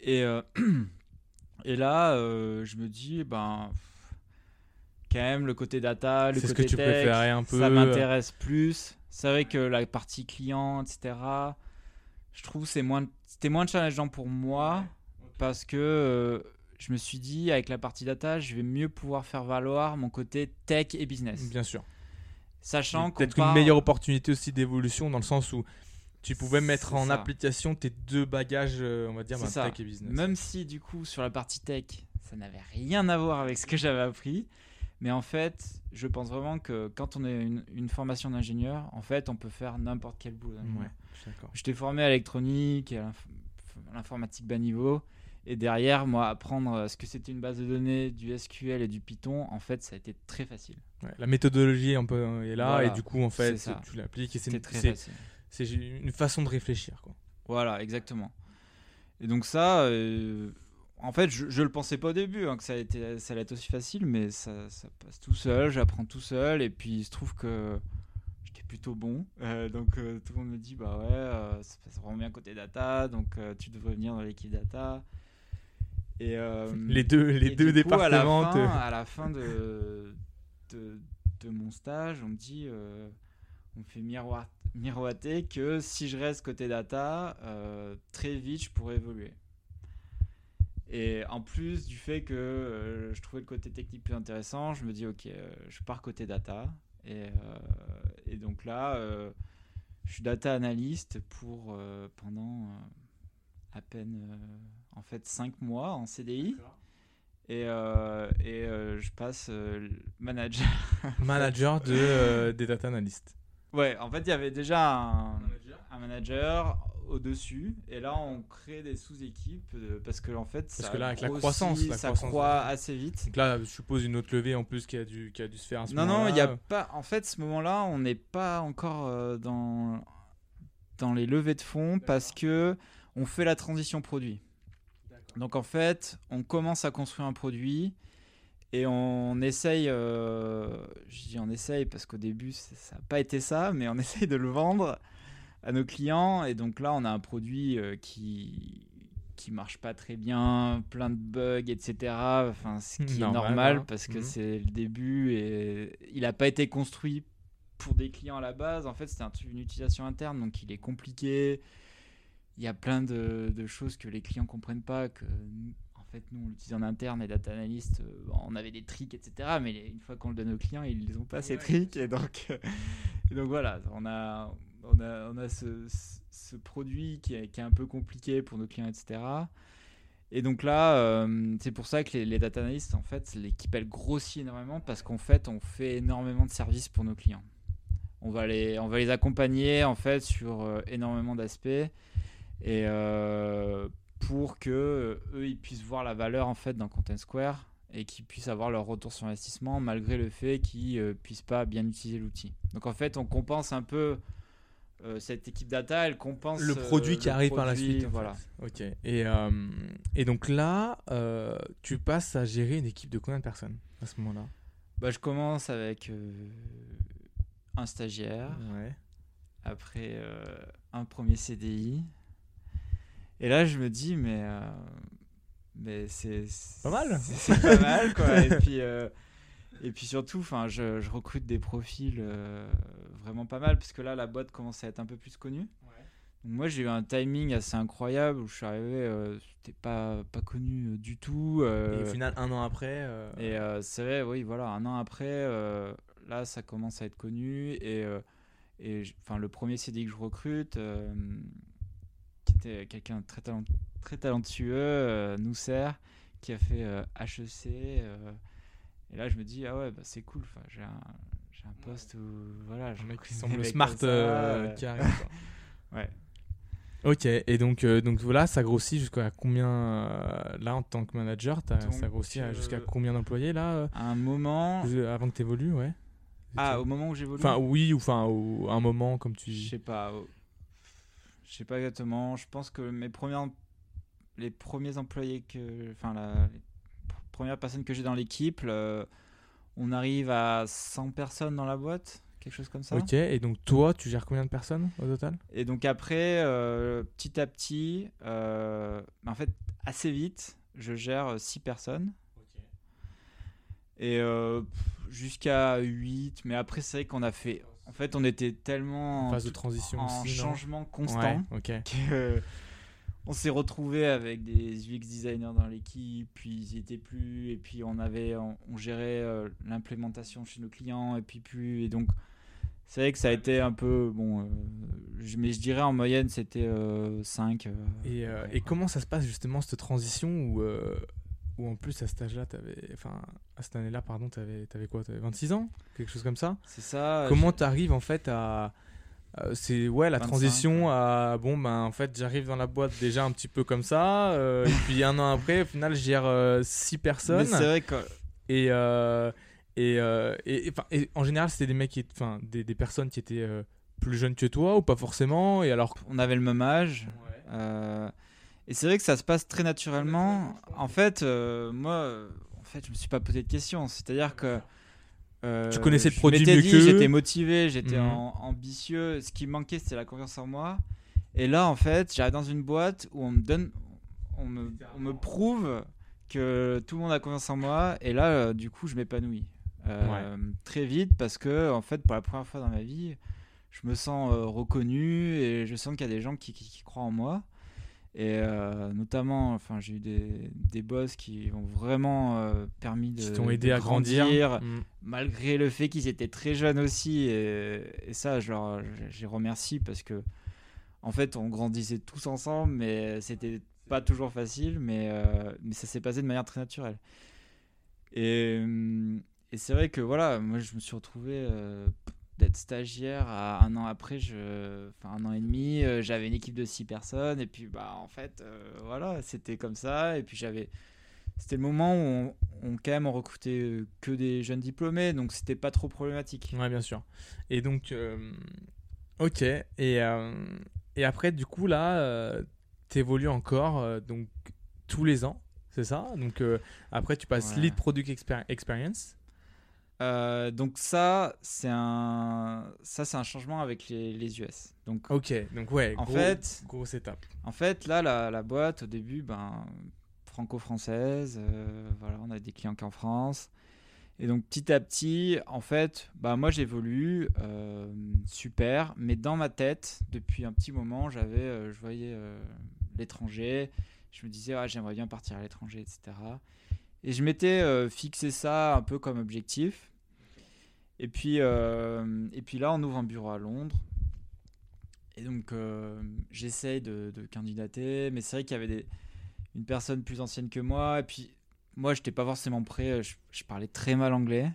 S2: Et, (clears throat) et là, je me dis, ben, quand même, le côté data, le
S1: C'est ce
S2: côté
S1: que tu
S2: tech,
S1: préférais un peu,
S2: ça m'intéresse plus. C'est vrai que la partie client, etc., je trouve c'est moins c'était moins challengeant pour moi parce que euh, je me suis dit avec la partie data je vais mieux pouvoir faire valoir mon côté tech et business
S1: Bien sûr.
S2: sachant qu'on
S1: Peut-être
S2: part-
S1: une meilleure opportunité aussi d'évolution dans le sens où tu pouvais mettre en
S2: ça.
S1: application tes deux bagages, euh, on va dire, bah, tech et business.
S2: même si du coup sur la partie tech ça n'avait rien à voir avec ce que j'avais appris mais en fait je pense vraiment que quand on a une, une formation d'ingénieur en fait on peut faire n'importe quel boulot.
S1: Ouais, je.
S2: J'étais formé à l'électronique et à l'inf- à l'informatique bas niveau. Et derrière, moi, apprendre euh, ce que c'était une base de données, du SQL et du Python, en fait, ça a été très facile.
S1: Ouais, la méthodologie un peu euh, est là
S2: Voilà,
S1: et du coup en fait tu l'appliques et c'est une, c'est façon de réfléchir quoi.
S2: Voilà, exactement. Et donc ça, euh, en fait, je, je le pensais pas au début hein, que ça, a été, ça allait être aussi facile, mais ça, ça passe tout seul, j'apprends tout seul, et puis il se trouve que j'étais plutôt bon. Euh, donc euh, tout le monde me dit, bah ouais, euh, ça passe vraiment bien côté data, donc tu devrais venir dans l'équipe data. Et,
S1: Les deux les
S2: et
S1: deux
S2: du coup, à la
S1: départements.
S2: fin, à la fin de, de, de mon stage, on me dit, on me fait miroir- miroiter que si je reste côté data, très vite je pourrais évoluer. Et en plus du fait que euh, je trouvais le côté technique plus intéressant, je me dis ok, euh, je pars côté data. Et, euh, et donc là, euh, je suis data analyst pour euh, pendant euh, à peine euh, en fait 5 mois en CDI. Et, euh, et euh, je passe euh, manager. (laughs)
S1: manager de euh, des data analysts.
S2: Ouais, en fait, il y avait déjà un, un manager au-dessus. Et là, on crée des sous-équipes euh, parce que, en fait, ça
S1: que là, avec la croissance, la
S2: ça
S1: croissance,
S2: croît
S1: ouais.
S2: assez vite.
S1: Donc là je suppose une autre levée en plus qui a dû qui a dû se faire à ce
S2: Non, non, il y a pas. En fait, ce moment-là, on n'est pas encore euh, dans, dans les levées de fonds parce que on fait la transition produit. Donc, en fait, on commence à construire un produit et on essaye. euh, je dis on essaye parce qu'au début, ça n'a pas été ça, mais on (laughs) essaye de le vendre à nos clients. Et donc là, on a un produit euh, qui qui marche pas très bien, plein de bugs, etc. Enfin, ce qui
S1: Normal,
S2: est normal
S1: hein.
S2: parce que
S1: Mhm.
S2: c'est le début et il n'a pas été construit pour des clients à la base. En fait, c'était un truc- une utilisation interne, donc il est compliqué. Il y a plein de, de choses que les clients comprennent pas. Que en fait, nous on l'utilise en interne, les data analysts, euh, on avait des tricks, etc. Mais une fois qu'on le donne aux clients, ils n'ont pas ces tricks. Et donc, euh, et donc voilà, on a, on a, ce, produit qui est, un peu compliqué pour nos clients, etc. Et donc là, euh, c'est pour ça que les, data analysts, en fait, l'équipe elle grossit énormément parce qu'en fait, on fait énormément de services pour nos clients. On va les, accompagner en fait sur euh, énormément d'aspects et euh, pour que euh, eux ils puissent voir la valeur en fait dans Content Square et qu'ils puissent avoir leur retour sur investissement malgré le fait qu'ils euh, puissent pas bien utiliser l'outil. Donc en fait, on compense un peu euh, cette équipe data, elle compense
S1: le
S2: euh,
S1: produit qui
S2: le
S1: arrive par la suite.
S2: Voilà.
S1: fait. Ok. Et, euh, et donc là, euh, tu passes à gérer une équipe de combien de personnes à ce moment-là?
S2: Bah, je commence avec euh, un stagiaire,
S1: Ouais.
S2: après euh, un premier CDI. Et là, je me dis, mais, euh, mais c'est
S1: Pas mal.
S2: C'est pas mal, quoi. (laughs) et, puis, euh, et puis surtout, enfin, je, je recrute des profils euh, vraiment pas mal, parce que là, la boîte commence à être un peu plus connue. Donc moi, j'ai eu un timing assez incroyable où je suis arrivé, euh, j'étais pas, pas connu euh, du tout.
S1: Et au final, un an après.
S2: et c'est vrai, oui, voilà, un an après, là, ça commence à être connu. Et, et enfin, le premier CD que je recrute, euh, qui était quelqu'un de très, talent, très talentueux, euh, Nousser, qui a fait HEC. Et là, je me dis, ah ouais, bah, c'est cool. J'ai un, j'ai un poste où. Voilà,
S1: un mec qui semble smart qui arrive. (laughs)
S2: ouais.
S1: Ok, et donc, euh, donc voilà, ça grossit jusqu'à combien euh, là en tant que manager Ça grossit jusqu'à euh, combien d'employés là
S2: À un moment.
S1: Avant que tu évolues, ouais.
S2: Ah, au moment où j'évolue
S1: Enfin, oui, ou enfin, un moment comme tu.
S2: Je sais pas. Je sais pas exactement. Je pense que mes premiers, les premiers employés que. Enfin, la les premières personnes que j'ai dans l'équipe, on arrive à 100 personnes dans la boîte quelque chose comme ça.
S1: Ok, et donc toi, tu gères combien de personnes au total?
S2: Et donc après, euh, petit à petit, euh, en fait, assez vite, je gère 6 personnes. Et euh, jusqu'à 8, mais après, c'est vrai qu'on a fait. En fait, on était tellement
S1: en phase de transition
S2: en changement constant que on s'est retrouvé avec des UX designers dans l'équipe, puis ils étaient plus, et puis on avait, on, gérait l'implémentation chez nos clients, et puis plus, et donc c'est vrai que ça a été un peu. Bon, euh, mais je dirais en moyenne, c'était 5. Euh,
S1: euh, et, et, comment ça se passe justement cette transition où, où en plus à cet âge-là, enfin à cette année-là, pardon, tu avais, quoi avais 26 ans Quelque chose comme ça?
S2: C'est ça.
S1: Comment tu arrives en fait à. C'est ouais la transition à bon ben en fait j'arrive dans la boîte déjà un petit peu comme ça et puis un an après au final je gère 6 personnes
S2: c'est vrai que
S1: et euh, et, et, en général, c'était des mecs, qui, enfin, des, des, personnes qui étaient euh, plus jeunes que toi ou pas forcément. Et alors,
S2: on avait le même âge. Euh, et c'est vrai que ça se passe très naturellement. En fait, moi, en fait, je me suis pas posé de questions. C'est-à-dire que
S1: tu connaissais le produit mieux que
S2: J'étais motivé, j'étais mhm. ambitieux. Ce qui manquait, c'était la confiance en moi. Et là, en fait, j'arrive dans une boîte où on me donne, on me, on me prouve que tout le monde a confiance en moi. Et là, du coup, je m'épanouis. Euh, très vite parce que en fait pour la première fois dans ma vie je me sens euh, reconnu et je sens qu'il y a des gens qui, qui, croient en moi et euh, notamment enfin j'ai eu des, des boss qui ont vraiment permis de
S1: qui t'ont aidé à grandir,
S2: mm. malgré le fait qu'ils étaient très jeunes aussi. Et, ça je leur j'ai remercie parce que en fait on grandissait tous ensemble mais c'était pas toujours facile mais mais ça s'est passé de manière très naturelle. Et hum, et c'est vrai que voilà, moi je me suis retrouvé euh, d'être stagiaire à un an après, je, enfin un an et demi, euh, j'avais une équipe de six personnes et puis bah en fait euh, voilà, c'était comme ça et puis j'avais, c'était le moment où on, quand même on recrutait que des jeunes diplômés donc c'était pas trop problématique.
S1: Ouais bien sûr. Et donc ok et et après du coup là tu évolues encore donc tous les ans. C'est ça? Donc après, tu passes Lead Product Experience.
S2: Euh, donc ça, c'est un, ça c'est un changement avec les, les, US. Donc
S1: ok, donc ouais, en gros, fait, grosse étape.
S2: En fait, là, la, la boîte au début, ben franco-française, euh, voilà, on a des clients qui en France. Et donc petit à petit, en fait, bah moi j'évolue, euh, super, mais dans ma tête, depuis un petit moment, j'avais, je voyais l'étranger, je me disais, ah, j'aimerais bien partir à l'étranger, etc. Et je m'étais fixé ça un peu comme objectif. Et puis, euh, et puis là, on ouvre un bureau à Londres. Et donc, euh, j'essaye de, candidater, mais c'est vrai qu'il y avait des, une personne plus ancienne que moi. Et puis, moi, je n'étais pas forcément prêt. Je, parlais très mal anglais.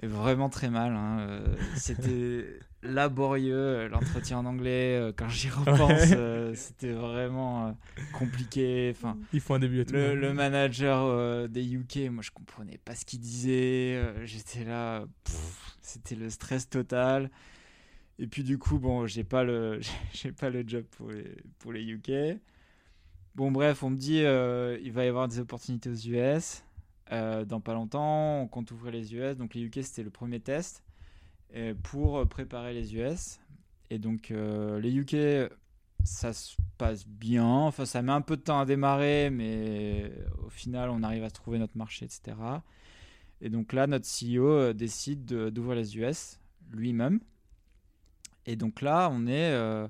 S2: Et vraiment très mal. Hein. Euh, c'était laborieux, l'entretien en anglais. Quand j'y repense, c'était vraiment compliqué. Enfin,
S1: Il faut un début
S2: le, le, manager des UK, moi, je comprenais pas ce qu'il disait. J'étais là, c'était le stress total. Et puis du coup, bon, j'ai pas le, (laughs) j'ai pas le job pour les, pour les UK. Bon, bref, on me dit, euh, il va y avoir des opportunités aux US. Euh, dans pas longtemps, on compte ouvrir les US. Donc les UK, c'était le premier test euh, pour préparer les US. Et donc les UK, ça se passe bien. Enfin, ça met un peu de temps à démarrer, mais au final, on arrive à trouver notre marché, etc. Et donc là, notre CEO euh, décide d'ouvrir les US lui-même. Et donc là, on est euh,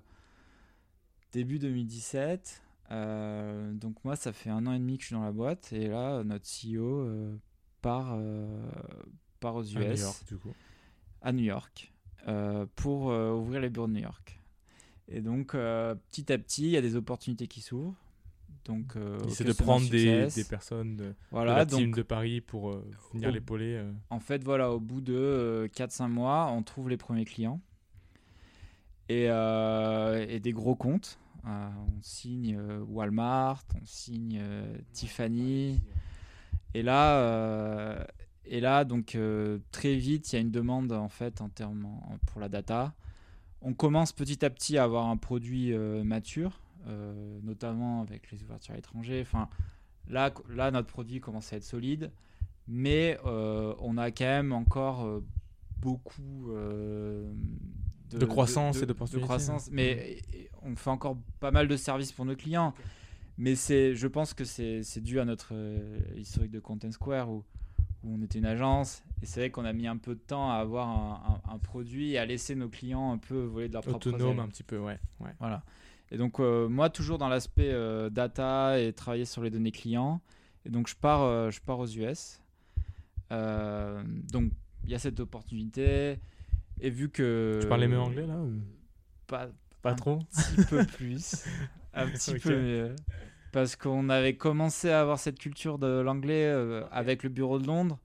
S2: début 2017. Euh, donc moi, ça fait un an et demi que je suis dans la boîte. Et là, notre CEO part, part aux US.
S1: du coup.
S2: À New York pour ouvrir les bureaux de New York. Et donc, petit à petit, il y a des opportunités qui s'ouvrent. Donc,
S1: c'est de prendre des, des, personnes de, voilà, de la team de Paris pour venir l'épauler.
S2: En fait, voilà, au bout de 4-5 mois, on trouve les premiers clients et, et des gros comptes. Euh, on signe euh, Walmart, on signe euh, Tiffany. Et là, et là donc très vite, il y a une demande en fait en termes pour la data. On commence petit à petit à avoir un produit mature, notamment avec les ouvertures à l'étranger. Enfin, là, là, notre produit commence à être solide, mais on a quand même encore beaucoup
S1: de, croissance et de,
S2: de croissance. Mais on fait encore pas mal de services pour nos clients. Mais c'est, je pense que c'est, dû à notre euh, historique de Content Square où, où, on était une agence. Et c'est vrai qu'on a mis un peu de temps à avoir un, produit et à laisser nos clients un peu voler de leur propre
S1: Autonome un petit peu, ouais. ouais.
S2: Voilà. Et donc, euh, moi, toujours dans l'aspect euh, data et travailler sur les données clients. Et donc, je pars, je pars aux US. donc, il y a cette opportunité. Et vu que.
S1: Tu parles mieux anglais là ou...
S2: Pas,
S1: pas trop?
S2: Un petit peu plus. (laughs) un petit peu mieux. Parce qu'on avait commencé à avoir cette culture de l'anglais euh, avec le bureau de Londres.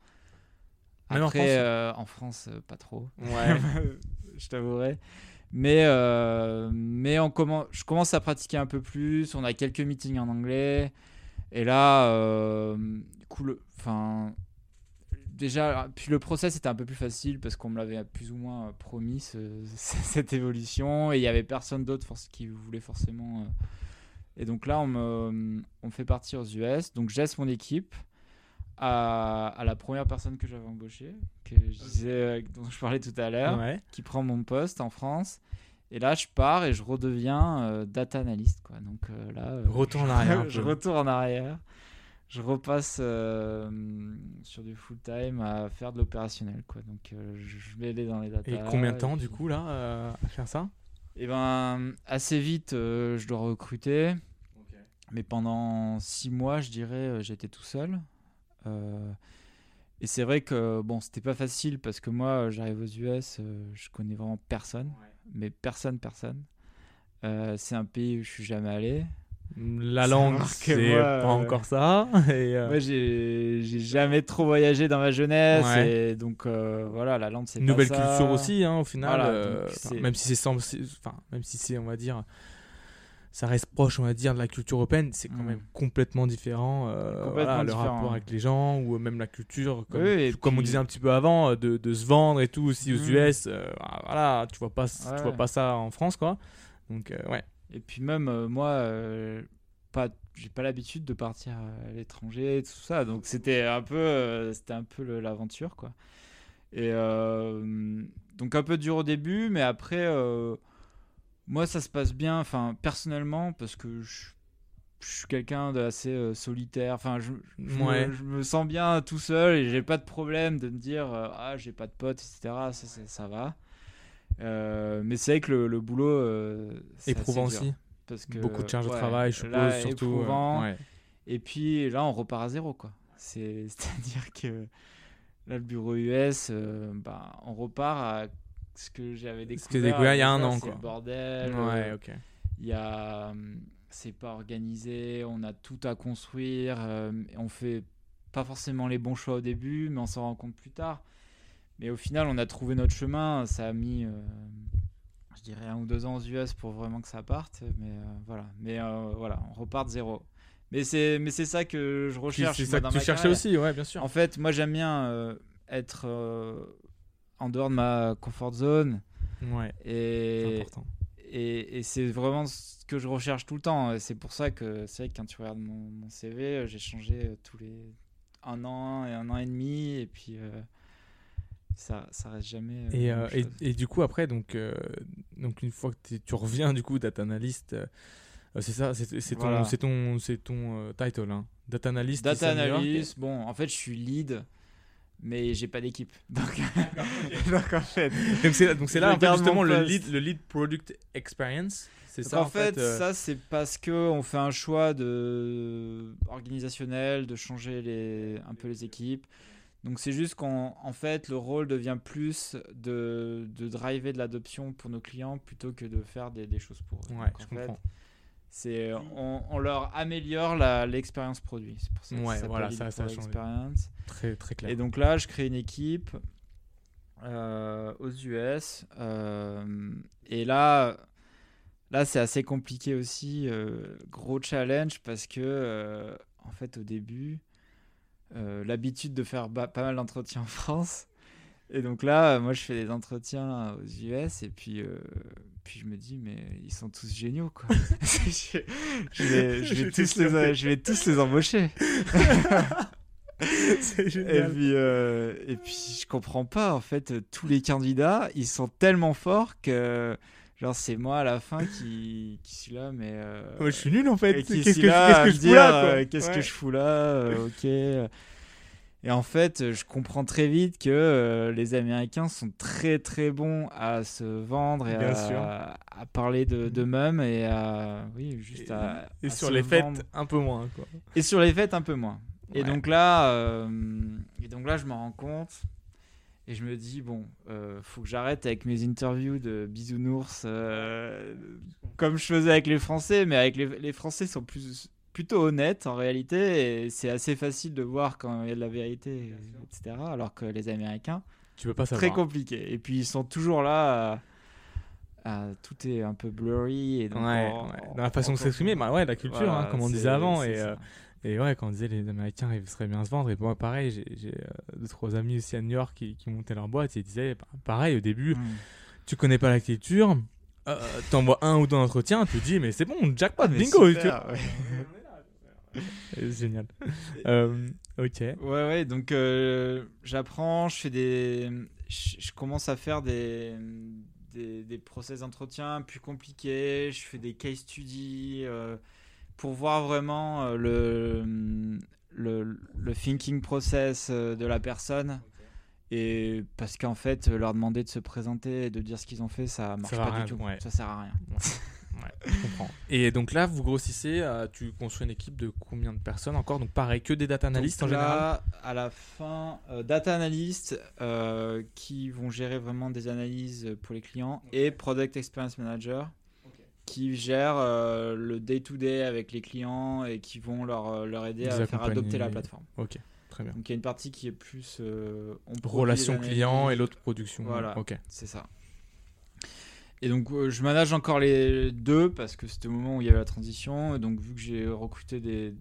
S2: Après, en France, euh, euh, pas trop.
S1: Ouais. (laughs)
S2: je t'avouerai. Mais, mais on commence, je commence à pratiquer un peu plus. On a quelques meetings en anglais. Et là, cool. Enfin, déjà, puis le process était un peu plus facile parce qu'on me l'avait plus ou moins promis (laughs) cette évolution et il y avait personne d'autre qui voulait forcément. Euh. Et donc là, on me, on fait partir aux US. Donc je laisse mon équipe à, la première personne que j'avais embauchée, que je disais, euh, dont je parlais tout à l'heure, qui prend mon poste en France. Et là, je pars et je redeviens euh, data analyst. Quoi. Donc là,
S1: retour en arrière. (laughs)
S2: je retourne en arrière je repasse euh, sur du full time à faire de l'opérationnel quoi donc euh, je vais aller dans les data
S1: et combien de temps du coup là euh, à faire ça?
S2: Et eh ben assez vite je dois recruter. Mais pendant six mois je dirais j'étais tout seul. Et c'est vrai que bon c'était pas facile parce que moi j'arrive aux US je connais vraiment personne. Mais personne personne. C'est un pays où je suis jamais allé
S1: la langue, c'est pas euh, encore ça. (laughs)
S2: Et euh, Moi, j'ai jamais trop voyagé dans ma jeunesse. Et donc, euh, voilà, la langue, c'est
S1: Une nouvelle culture aussi, hein, au final. même si c'est enfin, même si c'est, on va dire, ça reste proche, on va dire, de la culture européenne, c'est quand mm. même complètement différent. le rapport avec les gens, ou même la culture, comme, on disait un petit peu avant, de, de se vendre et tout aussi aux mm. US. voilà, tu vois pas, tu vois pas ça en France, quoi. Donc, ouais.
S2: Et puis même euh, moi, euh, pas, j'ai pas l'habitude de partir à l'étranger et tout ça, donc c'était un peu, euh, c'était un peu l'aventure quoi. Et donc un peu dur au début, mais après, moi ça se passe bien, enfin personnellement parce que je, suis quelqu'un d'assez solitaire. Enfin, je, je, me, sens bien tout seul et j'ai pas de problème de me dire ah j'ai pas de potes, etc. Ça, ça va. Euh, mais c'est vrai que le, boulot. Euh,
S1: éprouvant aussi. Parce que, Beaucoup de charges de travail, je suppose, surtout. Euh, éprouvant.
S2: Et puis là, on repart à zéro, quoi. (laughs) C'est-à-dire que là, le bureau US, bah, on repart à ce que j'avais découvert.
S1: il y a un an.
S2: Le bordel.
S1: Ouais, ok.
S2: Il y a. c'est pas organisé, on a tout à construire, on fait pas forcément les bons choix au début, mais on s'en rend compte plus tard. Mais au final, on a trouvé notre chemin. Ça a mis, euh, je dirais, un ou deux ans aux US pour vraiment que ça parte. Mais euh, voilà. Mais euh, voilà, on repart de zéro. Mais c'est, mais c'est ça que je recherche.
S1: C'est ça que tu cherchais aussi, ouais, bien sûr.
S2: En fait, moi, j'aime bien être en dehors de ma comfort zone.
S1: Ouais.
S2: Et, c'est important. Et, et c'est vraiment ce que je recherche tout le temps. C'est pour ça que c'est vrai que quand tu regardes mon, mon CV, j'ai changé tous les un an et un an et demi. Et puis ça, ça reste jamais.
S1: Euh, et, euh, et, et, du coup, après, donc, euh, donc une fois que tu reviens, du coup, data analyst, c'est ça, c'est ton, c'est ton, c'est ton title, hein. data analyst.
S2: Data analyst, bon, en fait, je suis lead mais j'ai pas d'équipe. (laughs) Donc, (laughs)
S1: donc, en fait. Donc c'est, donc c'est là, en fait, justement, le lead, le lead product experience. C'est ça.
S2: En, fait, ça, c'est parce qu'on fait un choix de... organisationnel, de changer les... un peu les équipes Donc c'est juste qu'en en fait, le rôle devient plus de, de driver de l'adoption pour nos clients plutôt que de faire des, des choses pour eux.
S1: Ouais,
S2: Donc,
S1: je comprends.
S2: c'est on, on leur améliore la- l'expérience produit. C'est pour ça que
S1: Ouais,
S2: s'appelle
S1: voilà, ça, ça a.
S2: Experience.
S1: Très, très clair.
S2: Et donc là, je crée une équipe euh, aux US. euh, et là, là c'est assez compliqué aussi. euh, gros challenge parce que, en fait, au début, euh, l'habitude de faire pas mal d'entretiens en France. Et donc là, moi, je fais des entretiens aux US et puis, euh, puis je me dis, mais ils sont tous géniaux, quoi. (laughs) (laughs) je, je vais, je, vais tous les, je vais tous les embaucher. (laughs) Et puis, euh, et puis, je comprends pas, en fait, euh, tous les candidats, ils sont tellement forts que, genre, c'est moi à la fin qui, qui suis là, mais. euh,
S1: je suis nul en fait.
S2: et
S1: Qu'est-ce que,
S2: me
S1: je fous là
S2: euh, Qu'est-ce
S1: Ouais.
S2: que je fous là euh, Ok. Et en fait, je comprends très vite que euh, les Américains sont très très bons à se vendre et à, parler de- d'eux-mêmes et à. Oui, juste
S1: Et-
S2: à.
S1: Et
S2: à
S1: sur les fêtes, un peu moins quoi.
S2: Et sur les fêtes, un peu moins. Et donc là, euh, et donc là, je me rends compte et je me dis bon, euh, faut que j'arrête avec mes interviews de bisounours euh, comme je faisais avec les Français, mais avec les, les Français sont plus plutôt honnêtes en réalité et c'est assez facile de voir quand il y a de la vérité, etc. Alors que les Américains,
S1: Tu peux pas
S2: très compliqué. Et puis ils sont toujours là. à- à- tout est un peu blurry et donc
S1: Ouais, Dans la façon
S2: on-
S1: de s'exprimer, bah ouais, la culture,
S2: Voilà,
S1: hein, comme on disait avant.
S2: c'est
S1: Et,
S2: ça.
S1: euh, et ouais, quand on disait les Américains, ils seraient bien se vendre. Et moi, pareil, j'ai euh, deux, trois amis aussi à New York qui, qui montaient leur boîte et ils disaient, bah, pareil, au début,
S2: Mm.
S1: tu connais pas la culture, euh, t'envoies un ou deux entretiens, tu dis, mais c'est bon, jackpot,
S2: Ah,
S1: bingo.
S2: super, ouais.
S1: C'est (laughs) génial. Euh, ok.
S2: Ouais, ouais, donc euh, j'apprends, je fais des. Je, je commence à faire des, des, des process d'entretien plus compliqués, je fais des case studies pour voir vraiment euh, le, le, le thinking process euh, de la personne. Et parce qu'en fait, leur demander de se présenter et de dire ce qu'ils ont fait, ça marche pas
S1: rien,
S2: du tout.
S1: ouais.
S2: Ça sert à rien.
S1: Ouais, je comprends. Et donc là, vous grossissez, euh, tu construis une équipe de combien de personnes encore? Donc pareil, que des data analysts
S2: Donc
S1: en général?
S2: là, à la fin, euh, data analysts euh, qui vont gérer vraiment des analyses pour les clients et product experience manager qui gèrent euh, le day-to-day avec les clients et qui vont leur, euh, leur aider
S1: Vous
S2: à faire adopter la plateforme.
S1: Ok, très bien.
S2: Donc il y a une partie qui est plus euh, on
S1: Relation client et l'autre production.
S2: Voilà.
S1: Ok.
S2: C'est ça. Et donc euh, je manage encore les deux parce que c'était au moment où il y avait la transition. Et donc vu que j'ai recruté des,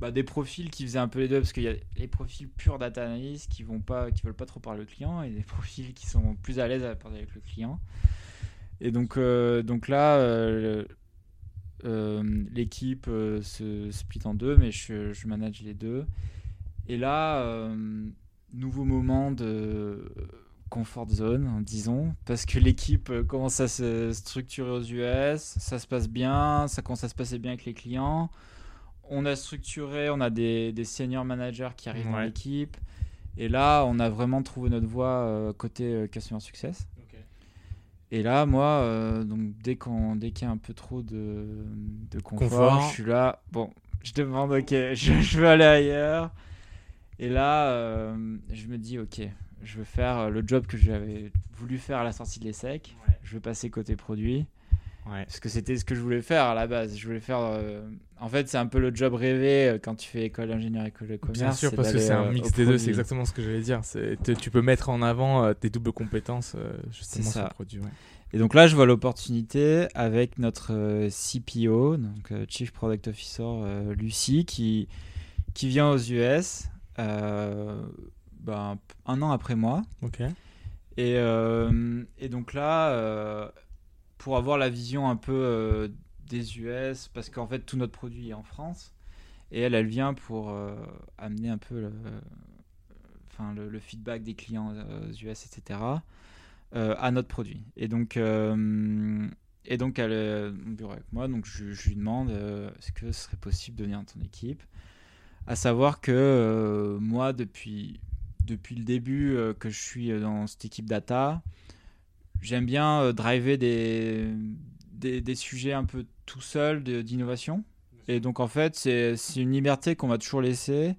S2: bah, des profils qui faisaient un peu les deux, parce qu'il y a les profils purs data analyst qui vont pas, qui veulent pas trop parler au client, et des (laughs) profils qui sont plus à l'aise à parler avec le client. Et donc, euh, donc là, euh, euh, l'équipe se split en deux, mais je, je manage les deux. Et là, nouveau moment de comfort zone, disons, parce que l'équipe commence à se structurer aux US, ça se passe bien, ça commence à se passer bien avec les clients. On a structuré, on a des, des senior managers qui arrivent dans l'équipe. Et là, on a vraiment trouvé notre voie côté Customer Success. Et là, moi, euh, donc dès qu'on, dès qu'il y a un peu trop de, de confort,
S1: Confort.
S2: je suis là. Bon, je demande, ok, (laughs) je, je veux aller ailleurs. Et là, euh, je me dis, ok, je veux faire le job que j'avais voulu faire à la sortie de l'ESSEC. Je veux passer côté produit.
S1: Ouais.
S2: Parce que c'était ce que je voulais faire à la base. Je voulais faire. euh, En fait, c'est un peu le job rêvé euh, quand tu fais école d'ingénieur, école de commerce.
S1: Bien sûr, parce que c'est un
S2: euh,
S1: mix des deux, c'est exactement ce que j'allais dire. Tu peux mettre en avant tes doubles compétences justement sur le produit. ouais.
S2: Et donc là, je vois l'opportunité avec notre CPO, donc Chief Product Officer Lucie, qui, qui vient aux US euh, ben, un an après moi.
S1: Ok.
S2: Et, euh, et donc là, pour avoir la vision un peu euh, des US, parce qu'en fait, tout notre produit est en France, et elle, elle vient pour euh, amener un peu le, enfin, le, feedback des clients euh, US, etc., euh, à notre produit. Et donc, euh, et donc elle est au bureau avec moi, donc je, je lui demande euh, est-ce que ce serait possible de venir dans ton équipe? À savoir que euh, moi, depuis depuis le début euh, que je suis euh, dans cette équipe data, j'aime bien euh, driver des, des, des sujets un peu tout seul d'innovation. Et donc en fait, c'est une liberté qu'on m'a toujours laissée.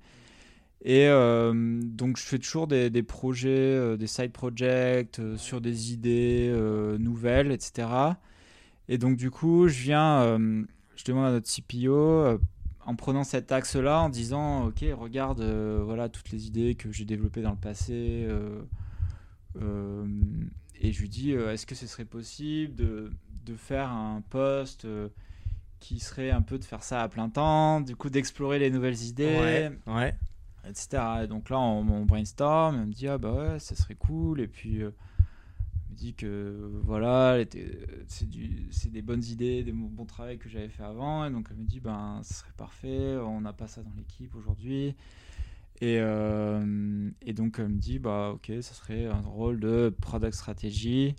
S2: Et euh, donc, je fais toujours des, des projets, euh, des side projects euh, sur des idées nouvelles, etc. Et donc, du coup, je viens, je demande à notre CPO, en prenant cet axe-là, en disant Ok, regarde voilà, toutes les idées que j'ai développées dans le passé. Et je lui dis euh, Est-ce que ce serait possible de, de faire un poste euh, qui serait un peu de faire ça à plein temps, du coup, d'explorer les nouvelles idées
S1: Ouais. Ouais.
S2: etc. Et donc là, on, on brainstorm, elle me dit, ah bah ouais, ça serait cool. Et puis, euh, elle me dit que voilà, c'est des bonnes idées, des bons travail que j'avais fait avant. Et donc, elle me dit, ben, ça serait parfait, on n'a pas ça dans l'équipe aujourd'hui. Et, euh, et donc, elle me dit, bah ok, ça serait un rôle de product strategy.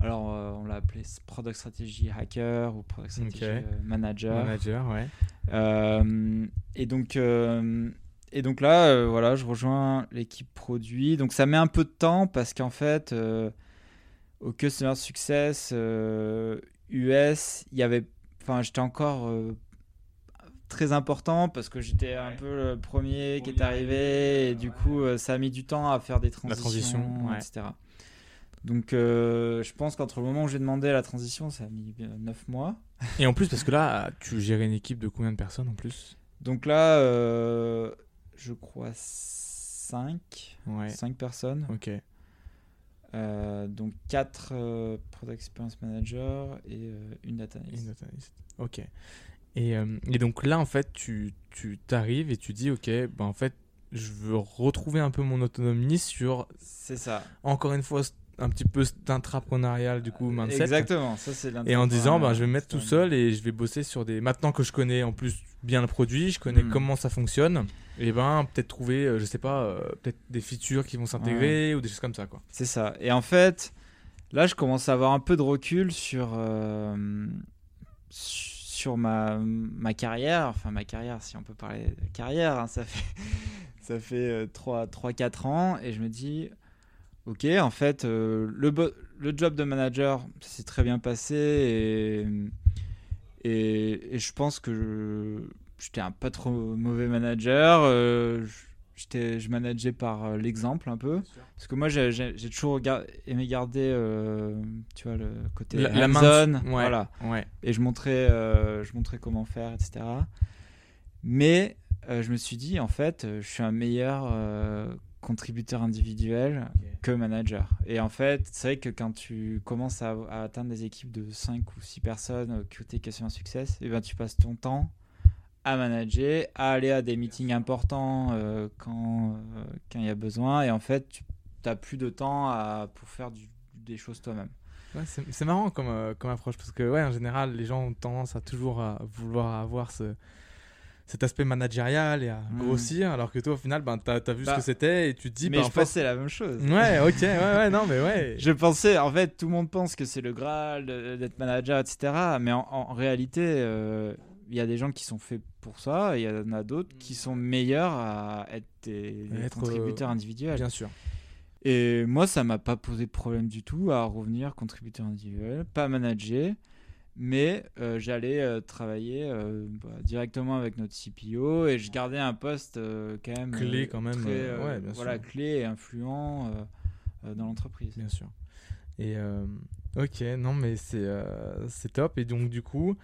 S2: Alors, euh, on l'a appelé product strategy hacker ou product strategy euh, manager.
S1: Manager, ouais.
S2: Euh, et donc, et donc là, voilà, je rejoins l'équipe produit. Donc ça met un peu de temps parce qu'en fait, au Customer Success US, il y avait, enfin, j'étais encore très important parce que j'étais un peu le premier qui est arrivé et du coup, euh, ça a mis du temps à faire des transitions,
S1: transition, ouais.
S2: etc. Donc, euh, je pense qu'entre le moment où j'ai demandé la transition, ça a mis 9 mois. (laughs)
S1: Et en plus, parce que là, tu gérais une équipe de combien de personnes en plus?
S2: Donc là, euh, je crois 5,
S1: Ouais.
S2: 5 personnes.
S1: Ok.
S2: Euh, donc 4 Product Experience Manager et euh, une Data Analyst.
S1: data analyst. Ok. Et, euh, et donc là, en fait, tu tu t'arrives et tu dis, ok, bah en fait, je veux retrouver un peu mon autonomie sur,
S2: C'est ça.
S1: encore une fois, un petit peu cet intrapreneurial, du coup, mindset.
S2: Exactement. Ça, c'est
S1: Et en disant, bah, je vais me mettre tout seul et je vais bosser sur des. Maintenant que je connais en plus bien le produit, je connais
S2: Mm.
S1: comment ça fonctionne, et ben peut-être trouver, euh, je sais pas, euh, peut-être des features qui vont s'intégrer ou des choses comme ça, quoi.
S2: C'est ça. Et en fait, là, je commence à avoir un peu de recul sur, euh, sur ma, ma carrière. Enfin, ma carrière, si on peut parler de carrière. hein, ça fait, (laughs) ça fait 3-4 ans. Et je me dis, ok, en fait, euh, le, le job de manager, ça s'est très bien passé. Et, et, je pense que j'étais un pas trop mauvais manager. euh, je manageais par euh, l'exemple un peu. Parce que moi, j'ai toujours gar- aimé garder, euh, tu vois, le côté
S1: La- main. Ouais.
S2: voilà.
S1: Ouais.
S2: Et je montrais, euh, je montrais comment faire, etc. Mais euh, je me suis dit, en fait, je suis un meilleur euh, contributeur individuel que manager. Et en fait, c'est vrai que quand tu commences à, à atteindre des équipes de 5 ou 6 personnes euh, côté Customer Success, et ben, tu passes ton temps à manager, à aller à des meetings importants euh, quand euh, quand il y a besoin. Et en fait, tu n'as plus de temps à, pour faire du- des choses toi-même.
S1: Ouais, c'est marrant comme, euh, comme approche parce que ouais, en général, les gens ont tendance à toujours à vouloir avoir ce, cet aspect managérial et à
S2: Mhm.
S1: grossir, alors que toi, au final, ben, tu as, vu
S2: Bah,
S1: ce que c'était et tu te dis,
S2: Mais
S1: bah,
S2: je
S1: en fait-
S2: pensais la même chose.
S1: Ouais, ok, ouais, ouais, (laughs) non, mais ouais.
S2: Je pensais, en fait, tout le monde pense que c'est le Graal d'être manager, etc. Mais en, en réalité, euh, il y a des gens qui sont faits pour ça, et il y en a d'autres qui sont meilleurs à être des, des
S1: Être,
S2: contributeurs
S1: euh,
S2: individuels.
S1: Bien sûr.
S2: Et moi, ça m'a pas posé de problème du tout à revenir contributeur individuel, pas manager, mais euh, j'allais euh, travailler euh, bah, directement avec notre CPO et je gardais un poste euh, quand même
S1: Clé quand même,
S2: très,
S1: ouais, bien
S2: voilà,
S1: sûr.
S2: clé et influent euh, euh, dans l'entreprise.
S1: Bien sûr. Et euh, ok, non, mais c'est euh, c'est top. Et donc, du coup,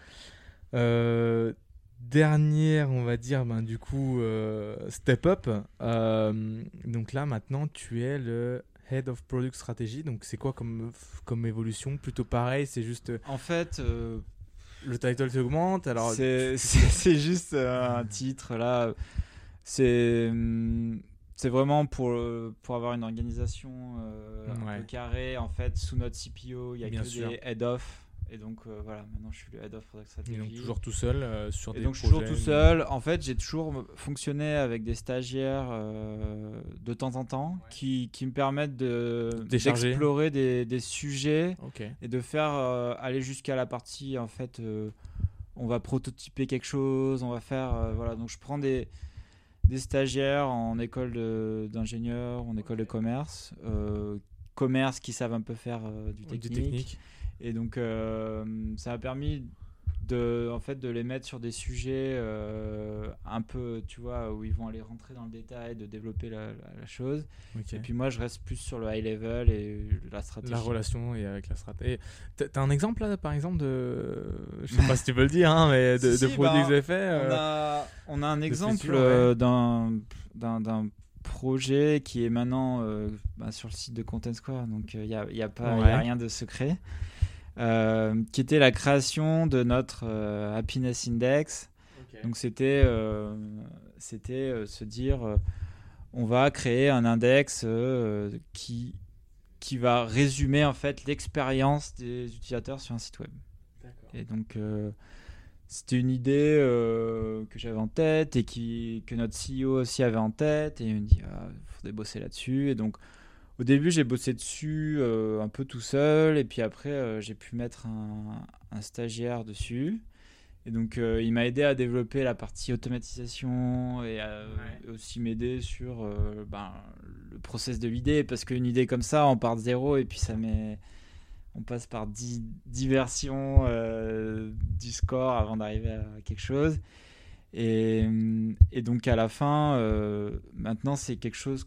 S1: euh, dernière, on va dire, ben, du coup, euh, step up. Euh, donc là, maintenant, tu es le Head of Product Strategy. Donc, c'est quoi comme, comme évolution? Plutôt pareil, c'est juste
S2: En fait,
S1: le title s'augmente. Alors,
S2: c'est (laughs) juste un titre là. C'est hum, c'est vraiment pour, pour avoir une organisation euh, un
S1: Ouais.
S2: peu carrée. En fait, sous notre CPO, il y a
S1: Bien
S2: que
S1: sûr.
S2: des head-off. Et donc, euh, voilà, maintenant je suis le head of product
S1: et
S2: strategy.
S1: donc toujours tout seul euh, sur
S2: Et
S1: des
S2: donc, toujours tout seul. En fait, j'ai toujours fonctionné avec des stagiaires euh, de temps en temps qui, qui me permettent de- d'explorer des, des sujets et de faire euh, aller jusqu'à la partie en fait euh, on va prototyper quelque chose on va faire euh, voilà donc je prends des des stagiaires en école d'ingénieur en école de commerce euh, commerce qui savent un peu faire euh, du technique. Et donc euh, ça a permis de, en fait, de les mettre sur des sujets euh, un peu, tu vois, où ils vont aller rentrer dans le détail, de développer la, la- la chose. Et puis moi, je reste plus sur le high level et la stratégie.
S1: La relation et avec la stratégie. T'as un exemple là, par exemple, de. Je sais pas si tu peux le dire, hein, mais de, (laughs)
S2: Si,
S1: de
S2: si,
S1: produits
S2: bah,
S1: fait.
S2: On
S1: euh,
S2: a, on a un exemple euh, d'un projet qui est maintenant bah, sur le site de Content Square, donc il n'y a, y a, pas- y a
S1: Ouais.
S2: rien de secret, qui était la création de notre euh, Happiness Index. Donc c'était euh, c'était euh, se dire euh, on va créer un index euh, qui qui va résumer en fait l'expérience des utilisateurs sur un site web. Et donc euh, c'était une idée euh, que j'avais en tête et qui que notre CEO aussi avait en tête et il me dit ah, faudrait bosser là-dessus et donc au début j'ai bossé dessus euh, un peu tout seul et puis après euh, j'ai pu mettre un, un stagiaire dessus. Et donc euh, il m'a aidé à développer la partie automatisation et à
S1: Ouais.
S2: aussi m'aider sur ben, le process de l'idée. Parce qu'une idée comme ça on part de zéro et puis ça met on passe par 10 dix versions du score avant d'arriver à quelque chose et, et donc à la fin euh, maintenant c'est quelque chose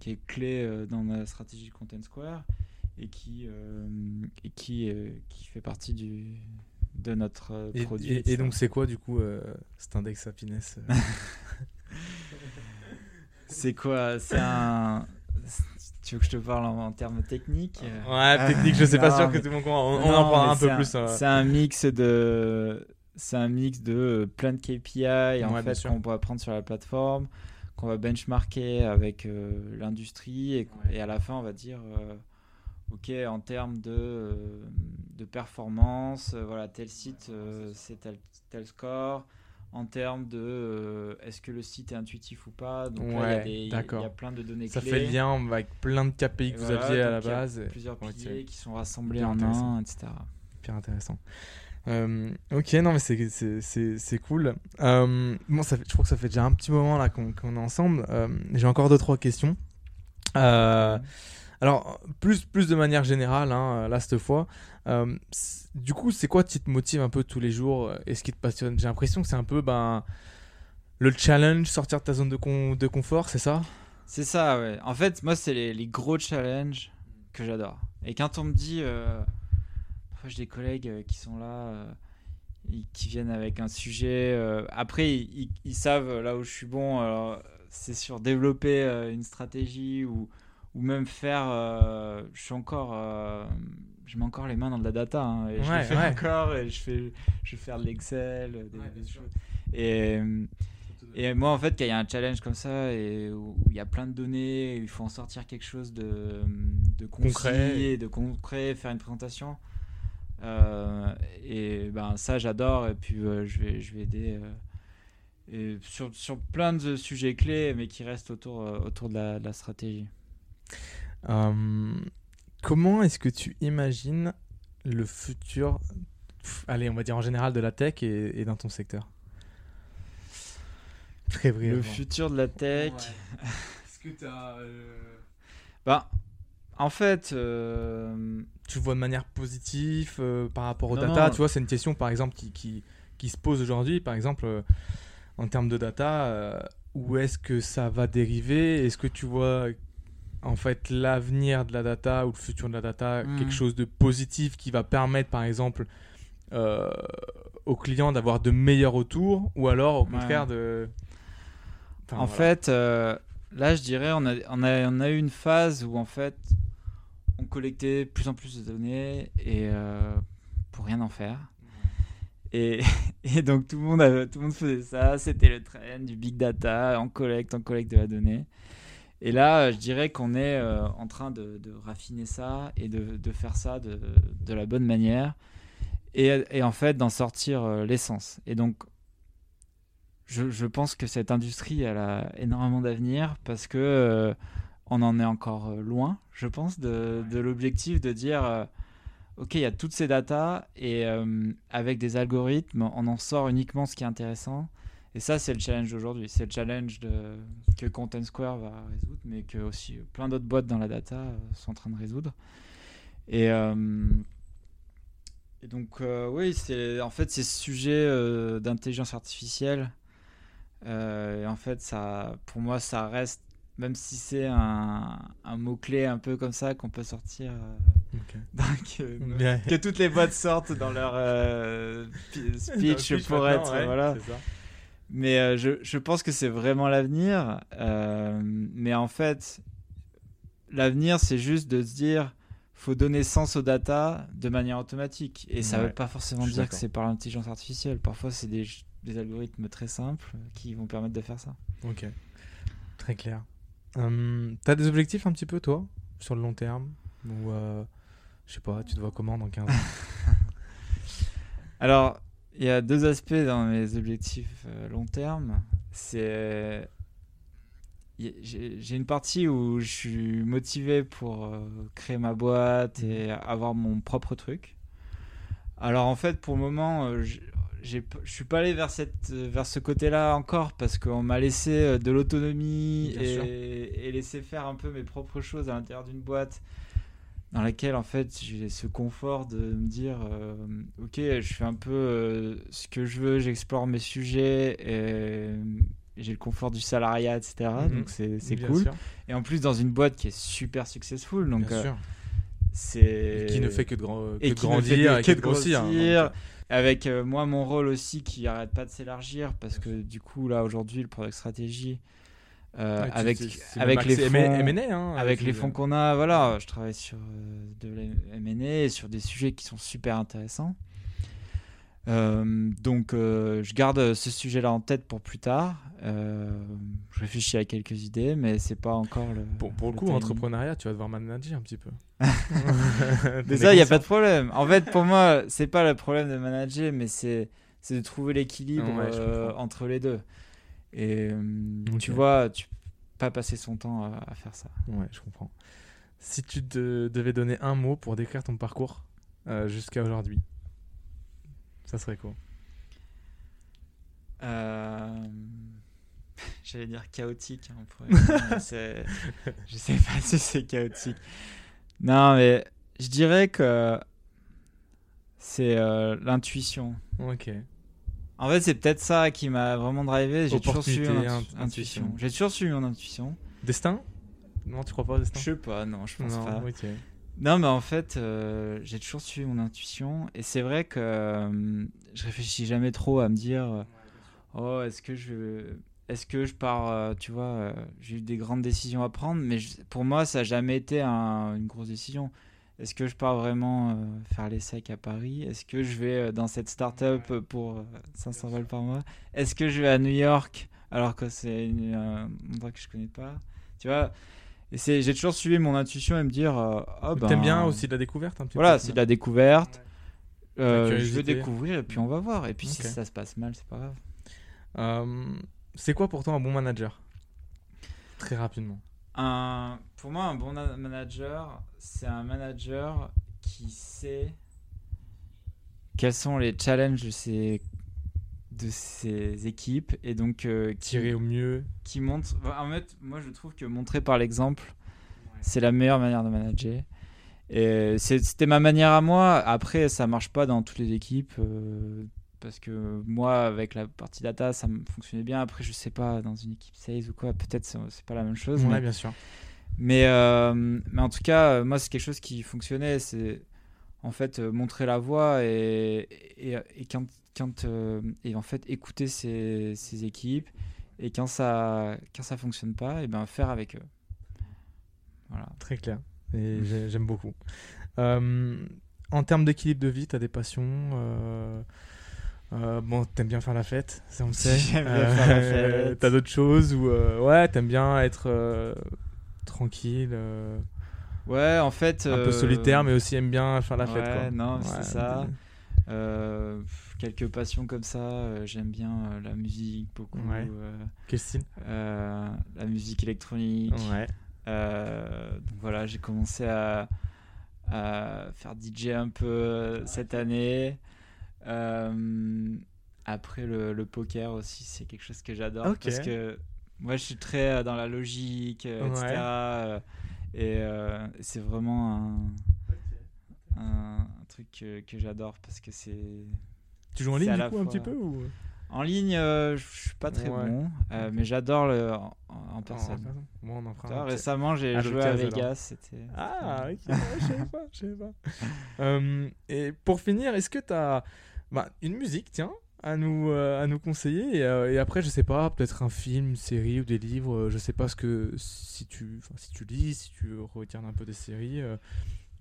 S2: qui est clé euh, dans la stratégie Content Square et qui euh, et qui euh, qui fait partie du de notre
S1: Et,
S2: produit
S1: et- donc, c'est quoi du coup cet index happiness (laughs)
S2: c'est quoi c'est un tu veux que je te parle en, en termes techniques?
S1: Ouais, technique, je sais pas (laughs) sûr que tout le monde comprend. On, en parlera un peu plus.
S2: C'est un mix de, c'est un mix de euh, plein de KPI en
S1: Ouais,
S2: fait qu'on va prendre sur la plateforme, qu'on va benchmarker avec euh, l'industrie et,
S1: Ouais.
S2: et à la fin on va dire, euh, ok en termes de euh, de performance, voilà tel site c'est tel tel score. En termes de est-ce que le site est intuitif ou pas, donc il y a y, plein de données
S1: Ça
S2: clés.
S1: fait lien avec plein de KPI
S2: Et
S1: que vous
S2: voilà,
S1: aviez à la base.
S2: Plusieurs piliers qui sont rassemblés en un, etc.
S1: Hyper intéressant. Euh, ok, non, mais c'est- cool. Euh, bon, ça je crois que ça fait déjà un petit moment là qu'on est ensemble. Euh, J'ai encore deux, trois questions. Euh, alors, plus, plus de manière générale, hein, là, cette fois. Du coup, c'est quoi qui te motive un peu tous les jours et ce qui te passionne? J'ai l'impression que c'est un peu ben, le challenge, sortir de ta zone de, con- de confort, c'est ça?
S2: C'est ça, ouais. En fait, moi, c'est les gros challenges que j'adore. Et quand on me dit. Parfois, j'ai des collègues euh, qui sont là, euh, ils- qui viennent avec un sujet. euh, après, ils, ils- ils savent là où je suis bon. Alors, c'est sur développer euh, une stratégie ou, ou même faire. euh, je suis encore. euh, je mets encore les mains dans de la data. hein, et je le fais
S1: ouais.
S2: encore. Et je, fais, je vais faire de l'Excel. des-
S1: Ouais, bien
S2: des
S1: sûr.
S2: choses. Et. et moi, en fait, quand il y a un challenge comme ça et où il y a plein de données, il faut en sortir quelque chose de, de
S1: Concret.
S2: et de concret, faire une présentation. Euh, et ben ça, j'adore. Et puis, euh, je vais, je vais aider euh, et sur, sur plein de sujets clés, mais qui restent autour, euh, autour de la, de la stratégie.
S1: Euh, comment est-ce que tu imagines le futur, pff, allez, on va dire en général de la tech et, et dans ton secteur? Très brièvement.
S2: Le futur de la tech.
S1: Est-ce que tu as.
S2: Ben, en fait, euh,
S1: Tu vois de manière positive euh, par rapport aux
S2: Non,
S1: data
S2: non.
S1: Tu vois, c'est une question par exemple qui, qui, qui se pose aujourd'hui, par exemple, euh, en termes de data, euh, où est-ce que ça va dériver? Est-ce que tu vois en fait l'avenir de la data ou le futur de la data
S2: Mhm.
S1: quelque chose de positif qui va permettre par exemple aux clients d'avoir de meilleurs retours ou alors au
S2: Ouais.
S1: contraire de. Enfin,
S2: en
S1: voilà.
S2: fait, là, je dirais, on a, on, a, on a eu une phase où, en fait, on collectait plus en plus de données et euh, pour rien en faire. Et, (laughs) et donc, tout le, monde avait- tout le monde faisait ça. C'était le trend du big data. On collecte, on collecte de la donnée. Et là, je dirais qu'on est euh, en train de, de raffiner ça et de, de faire ça de, de la bonne manière. Et, et en fait, d'en sortir euh, l'essence. Et donc, je, je pense que cette industrie, elle a énormément d'avenir parce que euh, on en est encore euh, loin, je pense, de, de l'objectif de dire euh, ok, il y a toutes ces datas et euh, avec des algorithmes, on en sort uniquement ce qui est intéressant. Et ça, c'est le challenge d'aujourd'hui. C'est le challenge de, que Content Square va résoudre, mais que aussi plein d'autres boîtes dans la data sont en train de résoudre. Et, Et donc, oui, c'est en fait, ces sujets d'intelligence artificielle. Euh, et en fait, ça, pour moi, ça reste, même si c'est un, un mot-clé un peu comme ça qu'on peut sortir, euh,
S1: Ok. (laughs) (laughs)
S2: que, toutes les boîtes sortent dans leur euh, (laughs) speech
S1: le
S2: pour être.
S1: ouais,
S2: voilà. Mais euh, je, je pense que c'est vraiment l'avenir. Euh, mais en fait, l'avenir, c'est juste de se dire faut donner sens aux data de manière automatique. Et ça
S1: Ouais,
S2: veut pas forcément dire que c'est par l'intelligence artificielle. Parfois, c'est des, des algorithmes très simples qui vont permettre de faire ça.
S1: Ok. Très clair. Hum, T'as des objectifs un petit peu, toi, sur le long terme? Ou, euh, je sais pas, tu te vois comment dans 15 ans? (laughs) (laughs)
S2: Alors, il y a deux aspects dans mes objectifs euh, long terme. C'est. J'ai une partie où je suis motivé pour euh, créer ma boîte et avoir mon propre truc. Alors, en fait, pour le moment, je suis pas allé vers, cette, vers ce côté-là encore parce qu'on m'a laissé euh, de l'autonomie et, et laissé faire un peu mes propres choses à l'intérieur d'une boîte dans laquelle en fait j'ai ce confort de me dire euh, ok je fais un peu euh, ce que je veux j'explore mes sujets et j'ai le confort du salariat etc
S1: Mhm.
S2: donc c'est cool
S1: sûr,
S2: et en plus dans une boîte qui est super successful donc
S1: bien
S2: euh,
S1: sûr.
S2: c'est
S1: Qui ne fait que de, grand- que
S2: et
S1: de
S2: qui ne fait
S1: grandir
S2: que-
S1: et
S2: que de
S1: grossir. hein,
S2: grossir. Avec euh, moi mon rôle aussi qui arrête pas de s'élargir parce que du coup là aujourd'hui le product stratégie euh,
S1: ouais, tu-
S2: avec avec les fonds
S1: hein,
S2: avec les fonds qu'on a, voilà, je travaille sur euh, de la sur des sujets qui sont super intéressants. Euh, donc, euh, je garde ce sujet-là en tête pour plus tard. Euh, je réfléchis à quelques idées, mais c'est pas encore le.
S1: Pour, pour le coup,
S2: timing.
S1: entrepreneuriat, tu vas devoir manager un petit peu. (laughs) (laughs)
S2: Mais ça, il n'y a pas de problème. En fait, pour moi, c'est pas le problème de manager, mais c'est c'est de trouver l'équilibre
S1: Ouais,
S2: entre les deux. Et euh,
S1: Ok.
S2: tu vois, tu peux pas passer son temps à, à faire ça.
S1: Ouais, je comprends. Si tu te devais donner un mot pour décrire ton parcours jusqu'à aujourd'hui, ça serait quoi?
S2: Euh, (laughs) J'allais dire chaotique. hein, pour répondre, (laughs) mais c'est- je sais pas si c'est chaotique. Non, mais je dirais que c'est euh, l'intuition.
S1: Ok.
S2: En fait, c'est peut-être ça qui m'a vraiment drivé. J'ai toujours suivi mon intu- intuition. J'ai toujours suivi mon intuition.
S1: Destin? Non, tu crois pas au destin?
S2: Je sais pas, non, je pense
S1: Non,
S2: pas. Non, mais en fait, euh, j'ai toujours suivi mon intuition. Et c'est vrai que euh, je réfléchis jamais trop à me dire euh, Oh, est-ce que je. Est-ce que je pars. euh, tu vois, j'ai eu des grandes décisions à prendre, mais je- pour moi, ça n'a jamais été un- une grosse décision. Est-ce que je pars vraiment faire les secs à Paris? Est-ce que je vais dans cette start-up pour euh, 500 balles par mois? Est-ce que je vais à New York alors que c'est un endroit que je connais pas? Tu vois et c'est, j'ai toujours suivi mon intuition et me dire euh, ben,
S1: T'aimes bien aussi de la découverte un petit
S2: voilà,
S1: peu
S2: c'est de la découverte. Euh, je veux découvrir et puis on va voir. Et puis si ça se passe mal, c'est pas grave.
S1: Euh, c'est quoi pour toi un bon manager? Très rapidement.
S2: Un, pour moi, un bon na- manager, c'est un manager qui sait quels sont les challenges de ses, de ses équipes et donc euh, qui,
S1: Tirer au mieux.
S2: qui montre. En fait, moi je trouve que montrer par l'exemple, c'est la meilleure manière de manager. Et c'était ma manière à moi. Après, ça marche pas dans toutes les équipes. euh, parce que moi, avec la partie data, ça fonctionnait bien. Après, je sais pas, dans une équipe sales ou quoi, peut-être c'est pas la même chose.
S1: Ouais,
S2: mais
S1: bien sûr.
S2: mais, euh, mais en tout cas, moi, c'est quelque chose qui fonctionnait. C'est en fait montrer la voie et, et, et quand, quand, euh, et en fait écouter ses, ses équipes. Et quand ça quand ça fonctionne pas, et ben faire avec eux. Voilà.
S1: Très clair. Et j'ai- j'aime beaucoup. Euh, en termes d'équilibre de vie, t'as des passions euh, Bon, t'aimes bien faire la fête, ça on le sait. (laughs)
S2: J'aime bien faire la fête.
S1: T'as d'autres choses ou euh, ouais, t'aimes bien être tranquille,
S2: Ouais, en fait.
S1: un peu solitaire, mais aussi aime bien faire la fête.
S2: ouais,
S1: Quoi.
S2: non,
S1: Ouais,
S2: c'est ça. Quelques passions comme ça. euh, J'aime bien euh, la musique beaucoup.
S1: Ouais.
S2: euh,
S1: Quel style?
S2: la musique électronique.
S1: Ouais.
S2: Donc voilà, j'ai commencé à, à faire DJ un peu cette année. Après le, le poker aussi, c'est quelque chose que j'adore
S1: Ok.
S2: parce que moi je suis très dans la logique, etc.
S1: Ouais.
S2: et c'est vraiment un, un, un truc que, que j'adore parce que c'est.
S1: Tu joues en ligne du un petit peu ou
S2: En ligne, euh, je suis pas très
S1: Ouais.
S2: bon, euh, mais j'adore le en, en personne.
S1: Moi, on en fera
S2: Tu vois,
S1: un petit-
S2: récemment, j'ai
S1: à
S2: joué à. Vegas. C'était.
S1: Ah, ok, je savais pas, je savais pas. (laughs) Euh, et pour finir, est-ce que tu as une musique, tiens, à nous, euh, à nous conseiller et, euh, et après, je sais pas, peut-être un film, une série ou des livres, je sais pas ce que, si tu, enfin, si tu lis, si tu regardes un peu des séries, euh,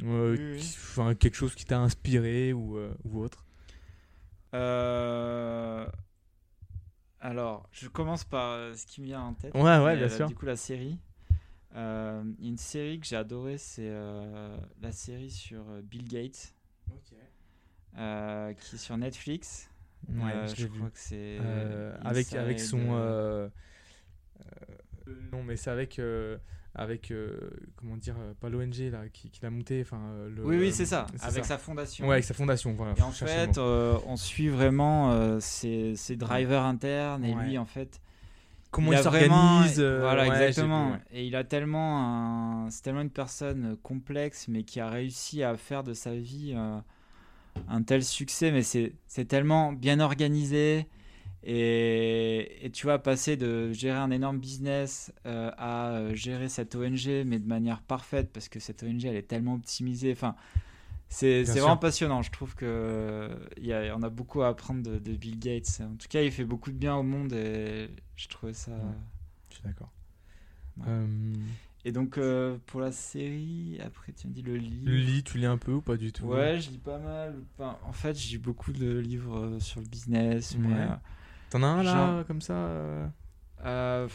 S1: euh,
S2: Oui,
S1: quelque chose qui t'a inspiré ou, euh, ou autre.
S2: Euh, Alors, je commence par euh, ce qui me vient en tête.
S1: Ouais, ouais, bien
S2: euh,
S1: sûr.
S2: Du coup, la série. Euh, une série que j'ai adorée, c'est euh, la série sur Bill Gates, euh, qui est sur Netflix.
S1: Ouais,
S2: Euh,
S1: je
S2: je crois que c'est.
S1: Euh, avec, avec son.
S2: euh,
S1: euh, euh, non, mais c'est avec. Euh, avec euh, comment dire euh, pas l'ONG là qui, qui l'a monté enfin euh, le-
S2: Oui, oui, c'est ça,
S1: c'est
S2: avec
S1: ça.
S2: sa fondation.
S1: ouais avec sa fondation voilà
S2: Et en fait, euh, on suit vraiment euh, ses, ses drivers internes et
S1: Ouais.
S2: lui, en fait,
S1: comment
S2: il
S1: il s'organise euh,
S2: voilà,
S1: ouais,
S2: exactement.
S1: ouais.
S2: Et il a tellement un, c'est tellement une personne complexe, mais qui a réussi à faire de sa vie euh, un tel succès. Mais c'est, c'est tellement bien organisé. Et, et tu vois, passer de gérer un énorme business euh, à euh, gérer cette ONG, mais de manière parfaite, parce que cette ONG, elle est tellement optimisée. Enfin, c'est, vraiment passionnant. Je trouve que y a, on a beaucoup à apprendre de, de Bill Gates. En tout cas, il fait beaucoup de bien au monde et je trouvais ça.
S1: je suis d'accord
S2: Ouais.
S1: Euh,
S2: Et donc, euh, pour la série, après, tu me dis le livre.
S1: le lit tu lis un peu ou pas du tout?
S2: Ouais, je lis pas mal. Enfin, en fait, lis beaucoup de livres sur le business.
S1: Ouais. T'en as un là
S2: Genre-
S1: comme ça euh
S2: euh,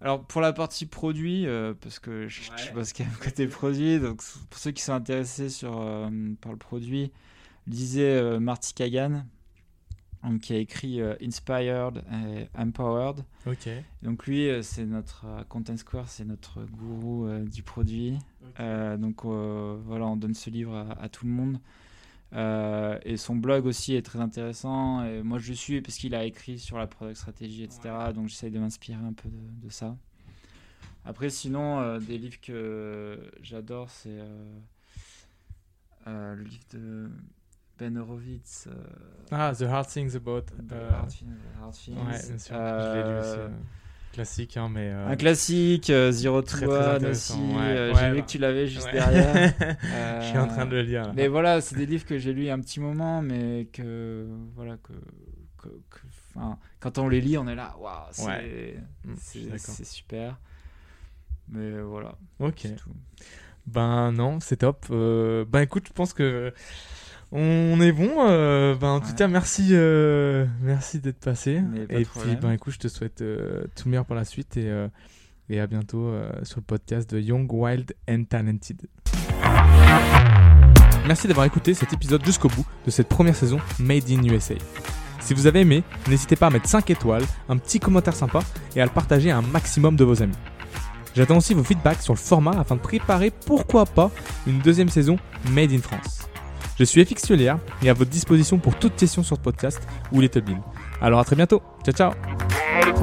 S2: alors, pour la partie produit, euh, parce que je, je
S1: Ouais.
S2: bosse quand même côté produit, donc pour ceux qui sont intéressés sur, euh, par le produit, lisez euh, Marty Kagan, donc, qui a écrit euh, Inspired et Empowered.
S1: ok
S2: Donc lui, euh, c'est notre euh, Content Square, c'est notre gourou euh, du produit. Euh, donc euh, voilà, on donne ce livre à, à tout le monde. Euh, et son blog aussi est très intéressant. Et moi, je le suis parce qu'il a écrit sur la product strategy, etc. Donc j'essaye de m'inspirer un peu de, de ça. Après, sinon, euh, des livres que j'adore, c'est euh, le livre de Ben Horowitz.
S1: ah The Hard Things About
S2: The Hard Things- The Hard Things.
S1: ouais bien sûr je l'ai lu aussi classique hein mais euh,
S2: Un classique, euh, Zero to
S1: Très,
S2: One aussi.
S1: ouais.
S2: euh,
S1: Ouais,
S2: j'ai vu
S1: bah.
S2: que tu l'avais juste
S1: ouais.
S2: derrière. (laughs)
S1: je suis en train de le lire là.
S2: Mais voilà, c'est des livres que j'ai lus un petit moment, mais que voilà que, que, que- enfin, quand on les lit, on est là, waouh, c'est.
S1: Mm,
S2: c'est- super. Mais voilà,
S1: ok
S2: tout.
S1: Ben non, c'est top. Euh, ben écoute, je pense que on est bon. Euh, ben en tout
S2: Ouais.
S1: cas, merci, euh, merci d'être passé.
S2: Pas
S1: Et puis ben écoute, je te souhaite euh, tout le meilleur pour la suite et et à bientôt sur le podcast de Young, Wild and Talented. Merci d'avoir écouté cet épisode jusqu'au bout de cette première saison Made in USA. Si vous avez aimé, n'hésitez pas à mettre 5 étoiles, un petit commentaire sympa et à le partager à un maximum de vos amis. J'attends aussi vos feedbacks sur le format afin de préparer pourquoi pas une deuxième saison Made in France. Je suis FX et à votre disposition pour toute question sur ce podcast ou Little Bean. Alors à très bientôt. Ciao ciao